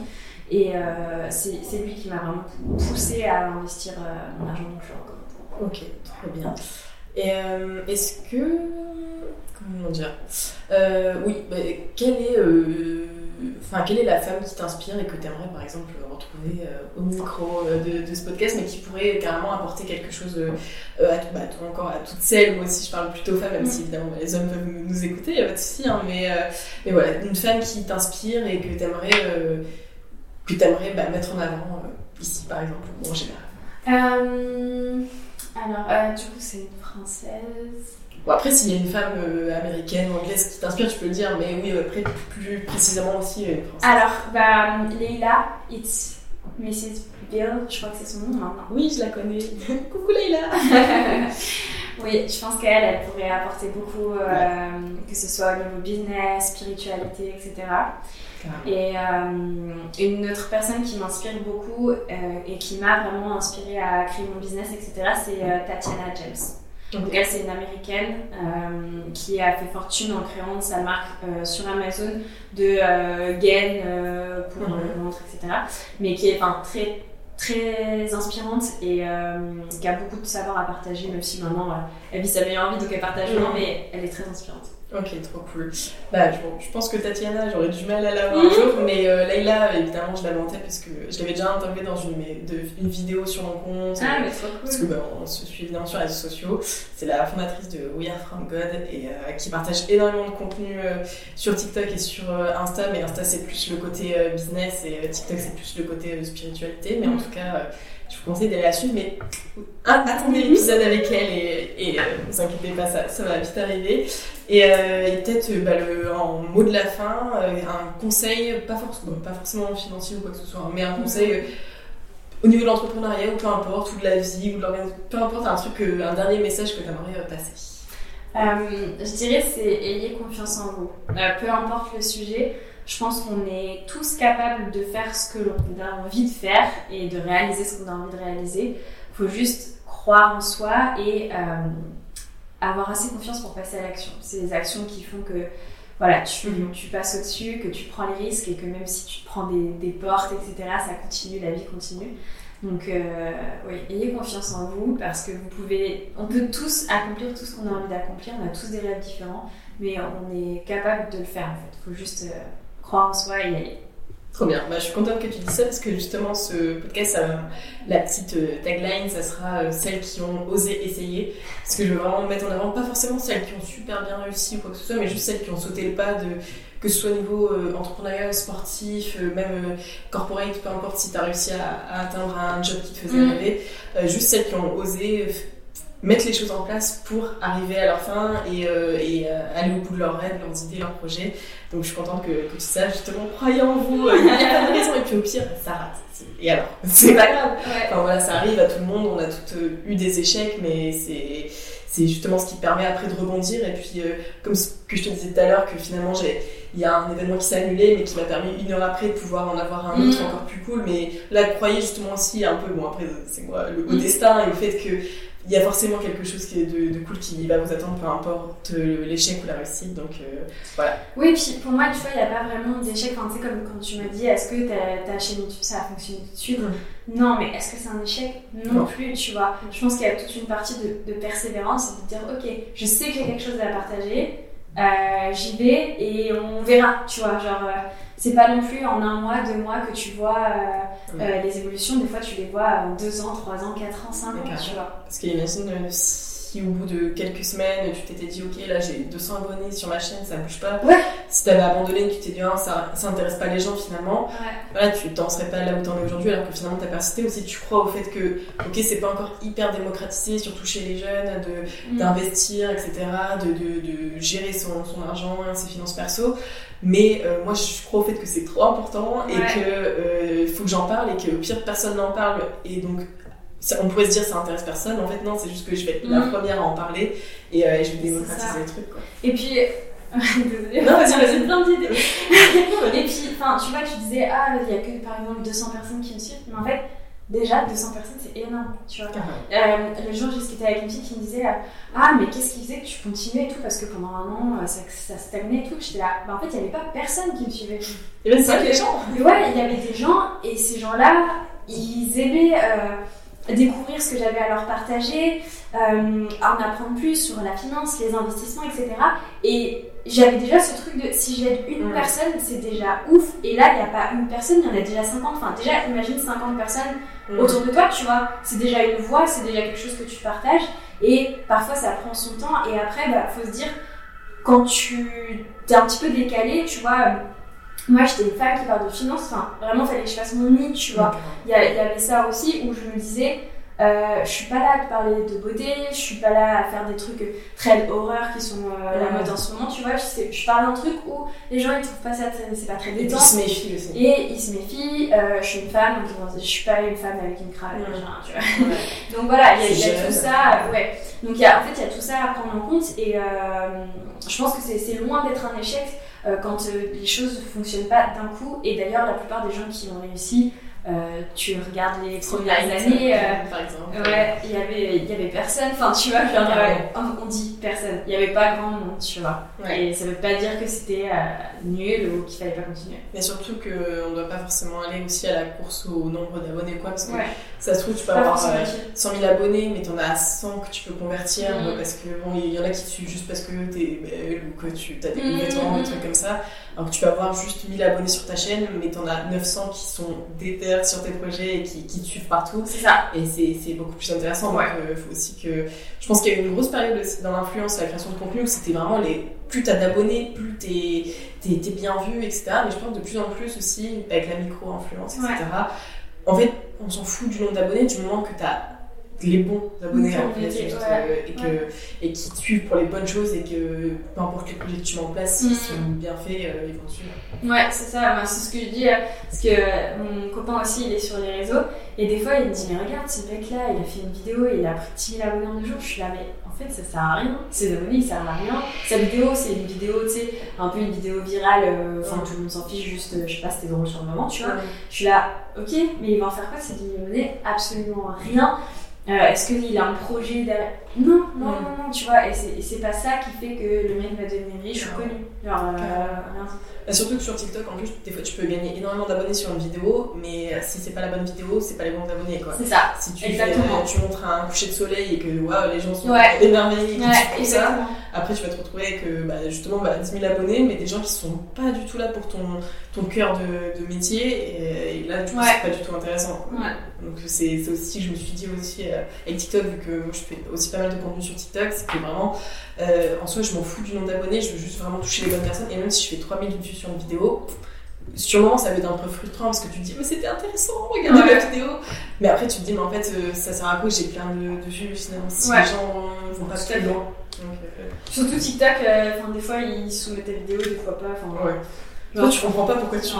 Et euh, c'est lui qui m'a vraiment poussé à investir euh, mon argent, donc je le. Ok, trop bien. Et euh, est-ce que. Comment dire? Euh, Oui, bah, quelle est. euh, Enfin, quelle est la femme qui t'inspire et que tu aimerais par exemple retrouver euh, au micro euh, de, de ce podcast, mais qui pourrait carrément apporter quelque chose euh, à, tout- bah, encore à toutes celles, moi aussi je parle plutôt femmes, même si évidemment bah, les hommes peuvent nous nous écouter, il n'y a pas de souci, hein, mais, mais voilà, une femme qui t'inspire et que tu aimerais, que t'aimerais, bah, mettre en avant ici par exemple, ou en général. Alors, du coup, c'est une française. Bon, après, s'il y a une femme euh, américaine ou anglaise qui t'inspire, tu peux le dire, mais oui, après, plus précisément aussi euh, une française. Alors, bah, Leila, it's Mrs. Bill, je crois que c'est son nom maintenant. Oui, je la connais. Coucou Leïla oui, je pense qu'elle, elle pourrait apporter beaucoup, euh, que ce soit au niveau business, spiritualité, etc. Et euh, une autre personne qui m'inspire beaucoup euh, et qui m'a vraiment inspirée à créer mon business, etc., c'est euh, Tatiana James. Donc elle, c'est une américaine euh, qui a fait fortune en créant sa marque euh, sur Amazon de euh, gaines euh, pour le ventre, etc. Mais qui est enfin, très très inspirante et euh, qui a beaucoup de savoir à partager, même si maintenant euh, elle vit sa meilleure vie, donc elle partage Mhm. mais elle est très inspirante. Ok, trop cool. Bah, je, je pense que Tatiana, j'aurais du mal à l'avoir un jour, mais euh, Leïla, évidemment, je tête parce que je l'avais déjà interviewée dans une, mais- de- une vidéo sur mon compte. Ah, mais trop Parce que bah, on se suit évidemment sur les réseaux sociaux. C'est la fondatrice de We Are From God et euh, qui partage énormément de contenu euh, sur TikTok et sur euh, Insta. Mais Insta c'est plus le côté euh, business et euh, TikTok c'est plus le côté euh, spiritualité. Mais en Mm. tout cas, euh, je vous conseille d'aller la suivre. Mais attendez l'épisode avec elle et, et euh, vous inquiétez pas, ça, ça va vite arriver. Et, euh, et peut-être euh, bah, en mot de la fin, euh, un conseil, pas, forcément pas forcément financier ou quoi que ce soit, hein, mais un conseil. au niveau de l'entrepreneuriat ou peu importe, ou de la vie, ou de l'organisation, peu importe, un truc, un dernier message que tu aimerais passer. Euh, je dirais c'est ayez confiance en vous. Euh, peu importe le sujet, je pense qu'on est tous capables de faire ce que l'on a envie de faire et de réaliser ce qu'on a envie de réaliser. Il faut juste croire en soi et euh, avoir assez confiance pour passer à l'action. C'est les actions qui font que voilà, tu, Mhm. tu passes au-dessus, que tu prends les risques et que même si tu prends des, des portes, etc., ça continue, la vie continue. Donc, euh, oui, ayez confiance en vous parce que vous pouvez, on peut tous accomplir tout ce qu'on a envie d'accomplir. On a tous des rêves différents, mais on est capable de le faire en fait. Il faut juste euh, croire en soi et y aller. Trop bien. Bah, je suis contente que tu dis ça parce que justement, ce podcast, ça, la petite euh, tagline, ça sera euh, celles qui ont osé essayer. Parce que je veux vraiment mettre en avant, pas forcément celles qui ont super bien réussi ou quoi que ce soit, mais juste celles qui ont sauté le pas de que ce soit au niveau euh, entrepreneurial, sportif, euh, même euh, corporate, peu importe si tu as réussi à, à atteindre un job qui te faisait Mhm. rêver, juste celles qui ont osé mettre les choses en place pour arriver à leur fin et, euh, et euh, aller au bout de leurs rêves, leurs idées, leurs projets. Donc je suis contente que, que tu saches justement, croyez en vous, euh, il n'y a pas de raison, et puis au pire, ça rate. Et alors, c'est pas grave. Enfin voilà, ça arrive à tout le monde, on a toutes eu des échecs, mais c'est c'est justement ce qui permet après de rebondir. Et puis, euh, comme ce que je te disais tout à l'heure, que finalement, j'ai il y a un événement qui s'est annulé, mais qui m'a permis une heure après de pouvoir en avoir un autre Mhm. encore plus cool. Mais là, croyez justement aussi un peu, bon après, c'est moi, le beau Mhm. destin et le fait que il y a forcément quelque chose qui est de, cool qui va vous attendre, peu importe l'échec ou la réussite. Donc voilà. Oui, puis pour moi, tu vois, il n'y a pas vraiment d'échec. Enfin, tu sais, comme quand tu m'as dit, est-ce que ta, ta chaîne YouTube, ça a fonctionné tout de suite? Mm. Non, mais est-ce que c'est un échec? Non, plus, tu vois. Je pense qu'il y a toute une partie de, de persévérance et de dire, ok, je sais que j'ai quelque chose à partager. Euh, j'y vais et on verra, tu vois. Genre, euh, c'est pas non plus en un mois, deux mois que tu vois euh, les évolutions. Des fois, tu les vois en deux ans, trois ans, quatre ans, cinq ans, tu vois. Parce qu'imagine si au bout de quelques semaines, tu t'étais dit, ok, là j'ai 200 abonnés sur ma chaîne, ça bouge pas. Ouais. Si t'avais abandonné, tu t'es dit, ah, ça, ça intéresse pas les gens finalement, ouais. tu t'en serais pas là où t'en es aujourd'hui, alors que finalement t'as persisté aussi. Tu crois au fait que, ok, c'est pas encore hyper démocratisé, surtout chez les jeunes, de, mm. d'investir, etc., de, de, de gérer son, son, argent, ses finances perso. Mais euh, moi, je crois au fait que c'est trop important et que euh, faut que j'en parle et que pire personne n'en parle et donc on pourrait se dire ça intéresse personne, en fait non, c'est juste que je vais être la mm. première à en parler et, euh, je vais démocratiser le truc. Quoi. Et puis, désolée, non, vas-y, vas-y, plein d'idées. et puis, enfin, tu vois, tu disais, ah, il y a que par exemple 200 personnes qui me suivent, mais en fait, déjà 200 personnes, c'est énorme, tu vois. Euh, le jour, j'ai discuté avec une fille qui me disait, ah, mais qu'est-ce qui faisait que tu continuais et tout, parce que pendant un an, ça, ça stagnait et tout. J'étais là, bah, en fait, il n'y avait pas personne qui me suivait. Et bien, c'est des gens. Ouais, il y avait des gens, et ces gens-là, ils aimaient. Euh, découvrir ce que j'avais à leur partager, euh, en apprendre plus sur la finance, les investissements, etc. Et j'avais déjà ce truc de si j'aide une personne, c'est déjà ouf. Et là, il n'y a pas une personne, il y en a déjà 50. Enfin, déjà, imagine 50 personnes autour de toi, tu vois. C'est déjà une voix, c'est déjà quelque chose que tu partages. Et parfois, ça prend son temps. Et après, il bah, faut se dire, quand tu es un petit peu décalé, tu vois moi j'étais une femme qui parle de finance, enfin vraiment fallait que je fasse mon nid, tu vois. Il y, avait ça aussi où je me disais, euh, je suis pas là à te parler de beauté, je suis pas là à faire des trucs très horreur qui sont euh, la mode en ce moment, tu vois. Je, je parle d'un truc où les gens ils trouvent pas ça, c'est pas très détente. Et ils se méfient aussi. Et ils se méfient, euh, je suis une femme, donc je suis pas une femme avec une cravate, tu vois. donc voilà, il y a, tout ça, ouais. Donc y a, en fait, il y a tout ça à prendre en compte et je pense que c'est loin d'être un échec euh, quand euh, les choses ne fonctionnent pas d'un coup. Et d'ailleurs, la plupart des gens qui ont réussi, euh, tu regardes les premières années, par exemple. Ouais, il y avait, il y avait personne. Enfin, tu vois, genre, on dit personne. Il n'y avait pas grand monde, tu vois. Et ça ne veut pas dire que c'était nul ou qu'il fallait pas continuer. Mais surtout qu'on ne doit pas forcément aller aussi à la course au nombre d'abonnés, quoi. Parce que ça se trouve, tu peux avoir 100 000 abonnés, mais tu en as 100 que tu peux convertir. Mm. Parce que bon, il y en a qui te suivent juste parce que es belle ou que tu as des mm. vêtements, des trucs comme ça. Alors que tu peux avoir juste 1000 abonnés sur ta chaîne, mais tu en as 900 qui sont déter sur tes projets et qui, qui te suivent partout. C'est ça. Et c'est beaucoup plus intéressant. Donc, il euh, faut aussi que. Je pense qu'il y a eu une grosse période dans l'influence à la création de contenu où c'était vraiment les. Plus t'as d'abonnés, plus t'es es, bien vu, etc. Mais je pense de plus en plus aussi, avec la micro-influence, etc. En fait, on s'en fout du nombre d'abonnés du moment que t'as les bons abonnés à et, que, et qui te suivent pour les bonnes choses et que peu importe quel projet tu mets en place, s'ils mm. sont bien faits, euh, ils vont te suivre. Ouais, c'est ça, c'est ce que je dis, euh, parce que euh, mon copain aussi, il est sur les réseaux, et des fois il me dit, mais regarde, ce mec-là, il a fait une vidéo, il a pris 10 000 abonnés en deux jours, je suis là, mais en fait, ça sert à rien, ses abonnés, ils servent à rien. Sa vidéo, c'est une vidéo, tu sais, un peu une vidéo virale, enfin tout le monde s'en fiche, juste, je sais pas, c'était drôle sur le moment, tu vois. Je suis là, ok, mais il va en faire quoi, ces 10 000 abonnés? Absolument rien. Euh, est-ce qu'il a un projet derrière non, non, non, non, tu vois, et c'est pas ça qui fait que le mec va devenir riche ou connu. Genre, euh, surtout que sur TikTok, en plus, des fois tu peux gagner énormément d'abonnés sur une vidéo, mais si c'est pas la bonne vidéo, c'est pas les bons abonnés quoi. C'est ça. Si tu, Exactement. tu montres un coucher de soleil et que les gens sont émerveillés, ouais, ça, après tu vas te retrouver avec euh, bah, justement bah, 10 000 abonnés, mais des gens qui sont pas du tout là pour ton, ton cœur de, de métier, et, là du coup c'est pas du tout intéressant. Donc c'est aussi, je me suis dit aussi euh, avec TikTok, vu que moi je fais aussi pas mal de contenu sur TikTok, c'est que vraiment, euh, en soi je m'en fous du nombre d'abonnés, je veux juste vraiment toucher les bonnes personnes, et même si je fais 3000 vues sur une vidéo, moment ça va être un peu frustrant parce que tu te dis mais c'était intéressant regarder la vidéo. Mais après tu te dis mais en fait euh, ça sert à quoi? J'ai plein de, de vues finalement. Si les gens vont pas très loin. Surtout TikTok enfin des fois ils soumettent ta vidéo des fois pas enfin ouais. Non, tu comprends pas pourquoi tu.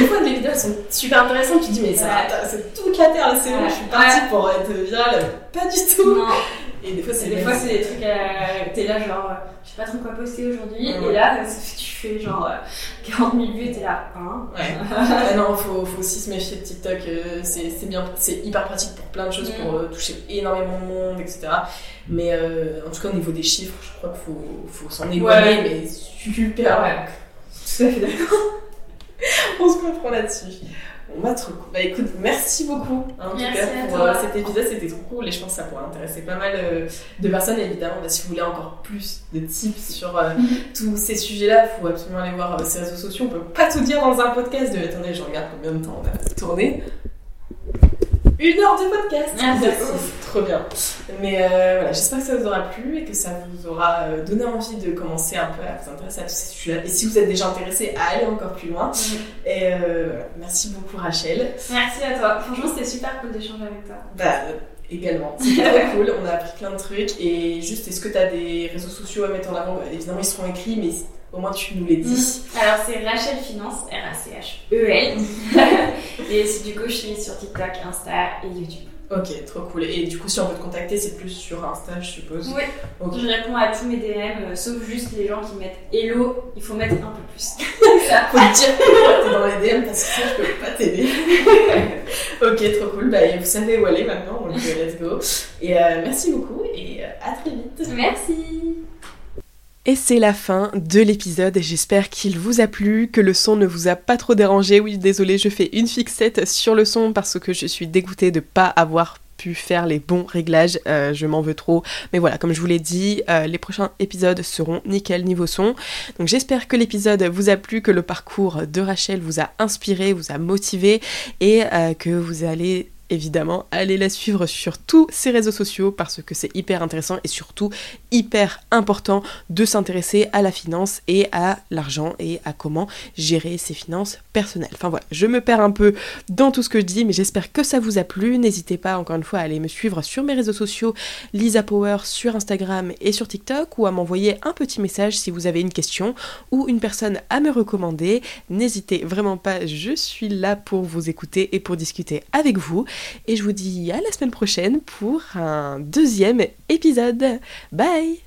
des fois, les vidéos sont super intéressantes. Tu dis, mais ça, c'est toute la terre, c'est bon, je suis partie pour être virale. Pas du tout. Non. Et des fois, c'est des, fois, c'est des trucs. Euh, T'es là, genre, je sais pas trop quoi poster aujourd'hui. Et là, tu fais genre 40 000 vues et t'es là, hein Ouais. ah non, faut, faut aussi se méfier de TikTok. c'est bien, c'est hyper pratique pour plein de choses, pour mm. toucher énormément de monde, etc. Mais en tout cas, au niveau des chiffres, je crois qu'il faut, faut s'en éloigner, mais super. Ouais. Tout à fait d'accord. On se comprend là-dessus. Bon, bah, trop cool. Bah, écoute, merci beaucoup hein, en tout cas pour euh, cet épisode, c'était trop cool et je pense que ça pourrait intéresser pas mal euh, de personnes. Évidemment, bah, si vous voulez encore plus de tips sur euh, mhm. tous ces sujets-là, il faut absolument aller voir ces réseaux sociaux. On peut pas tout dire dans un podcast. De... Attendez, je regarde combien de temps on a tourné. Une heure de podcast ah, C'est trop bien. Mais euh, voilà, j'espère que ça vous aura plu et que ça vous aura euh, donné envie de commencer un peu à vous intéresser à tous ces sujets-là. Et si vous êtes déjà intéressé, à aller encore plus loin. Et euh, merci beaucoup Rachel. Merci à toi. Franchement, c'était super cool d'échanger avec toi. Bah, également. C'était très cool. On a appris plein de trucs. Et juste, est-ce que tu as des réseaux sociaux à mettre en avant? Bah, Évidemment, ils seront écrits, mais au moins, tu nous les dis. Mm. Alors, c'est Rachel Finance, R-A-C-H-E-L. et du coup, je suis sur TikTok, Insta et YouTube. Ok, trop cool. Et du coup, si on veut te contacter, c'est plus sur Insta, je suppose. Oui. Je réponds à tous mes DM, euh, sauf juste les gens qui mettent Hello, il faut mettre un peu plus. Ça. faut te dire que t'es dans les DM parce que je peux pas t'aider. ok, trop cool. Bah, vous savez où aller maintenant, on dit let's go. Et euh, merci beaucoup et euh, à très vite. Merci. Et c'est la fin de l'épisode j'espère qu'il vous a plu, que le son ne vous a pas trop dérangé. Oui, désolé, je fais une fixette sur le son parce que je suis dégoûtée de pas avoir pu faire les bons réglages, euh, je m'en veux trop. Mais voilà, comme je vous l'ai dit, euh, les prochains épisodes seront nickel niveau son. Donc j'espère que l'épisode vous a plu, que le parcours de Rachel vous a inspiré, vous a motivé et euh, que vous allez évidemment, allez la suivre sur tous ses réseaux sociaux parce que c'est hyper intéressant et surtout hyper important de s'intéresser à la finance et à l'argent et à comment gérer ses finances personnelles. Enfin voilà, je me perds un peu dans tout ce que je dis, mais j'espère que ça vous a plu. N'hésitez pas encore une fois à aller me suivre sur mes réseaux sociaux, Lisa Power sur Instagram et sur TikTok ou à m'envoyer un petit message si vous avez une question ou une personne à me recommander. N'hésitez vraiment pas, je suis là pour vous écouter et pour discuter avec vous. Et je vous dis à la semaine prochaine pour un deuxième épisode. Bye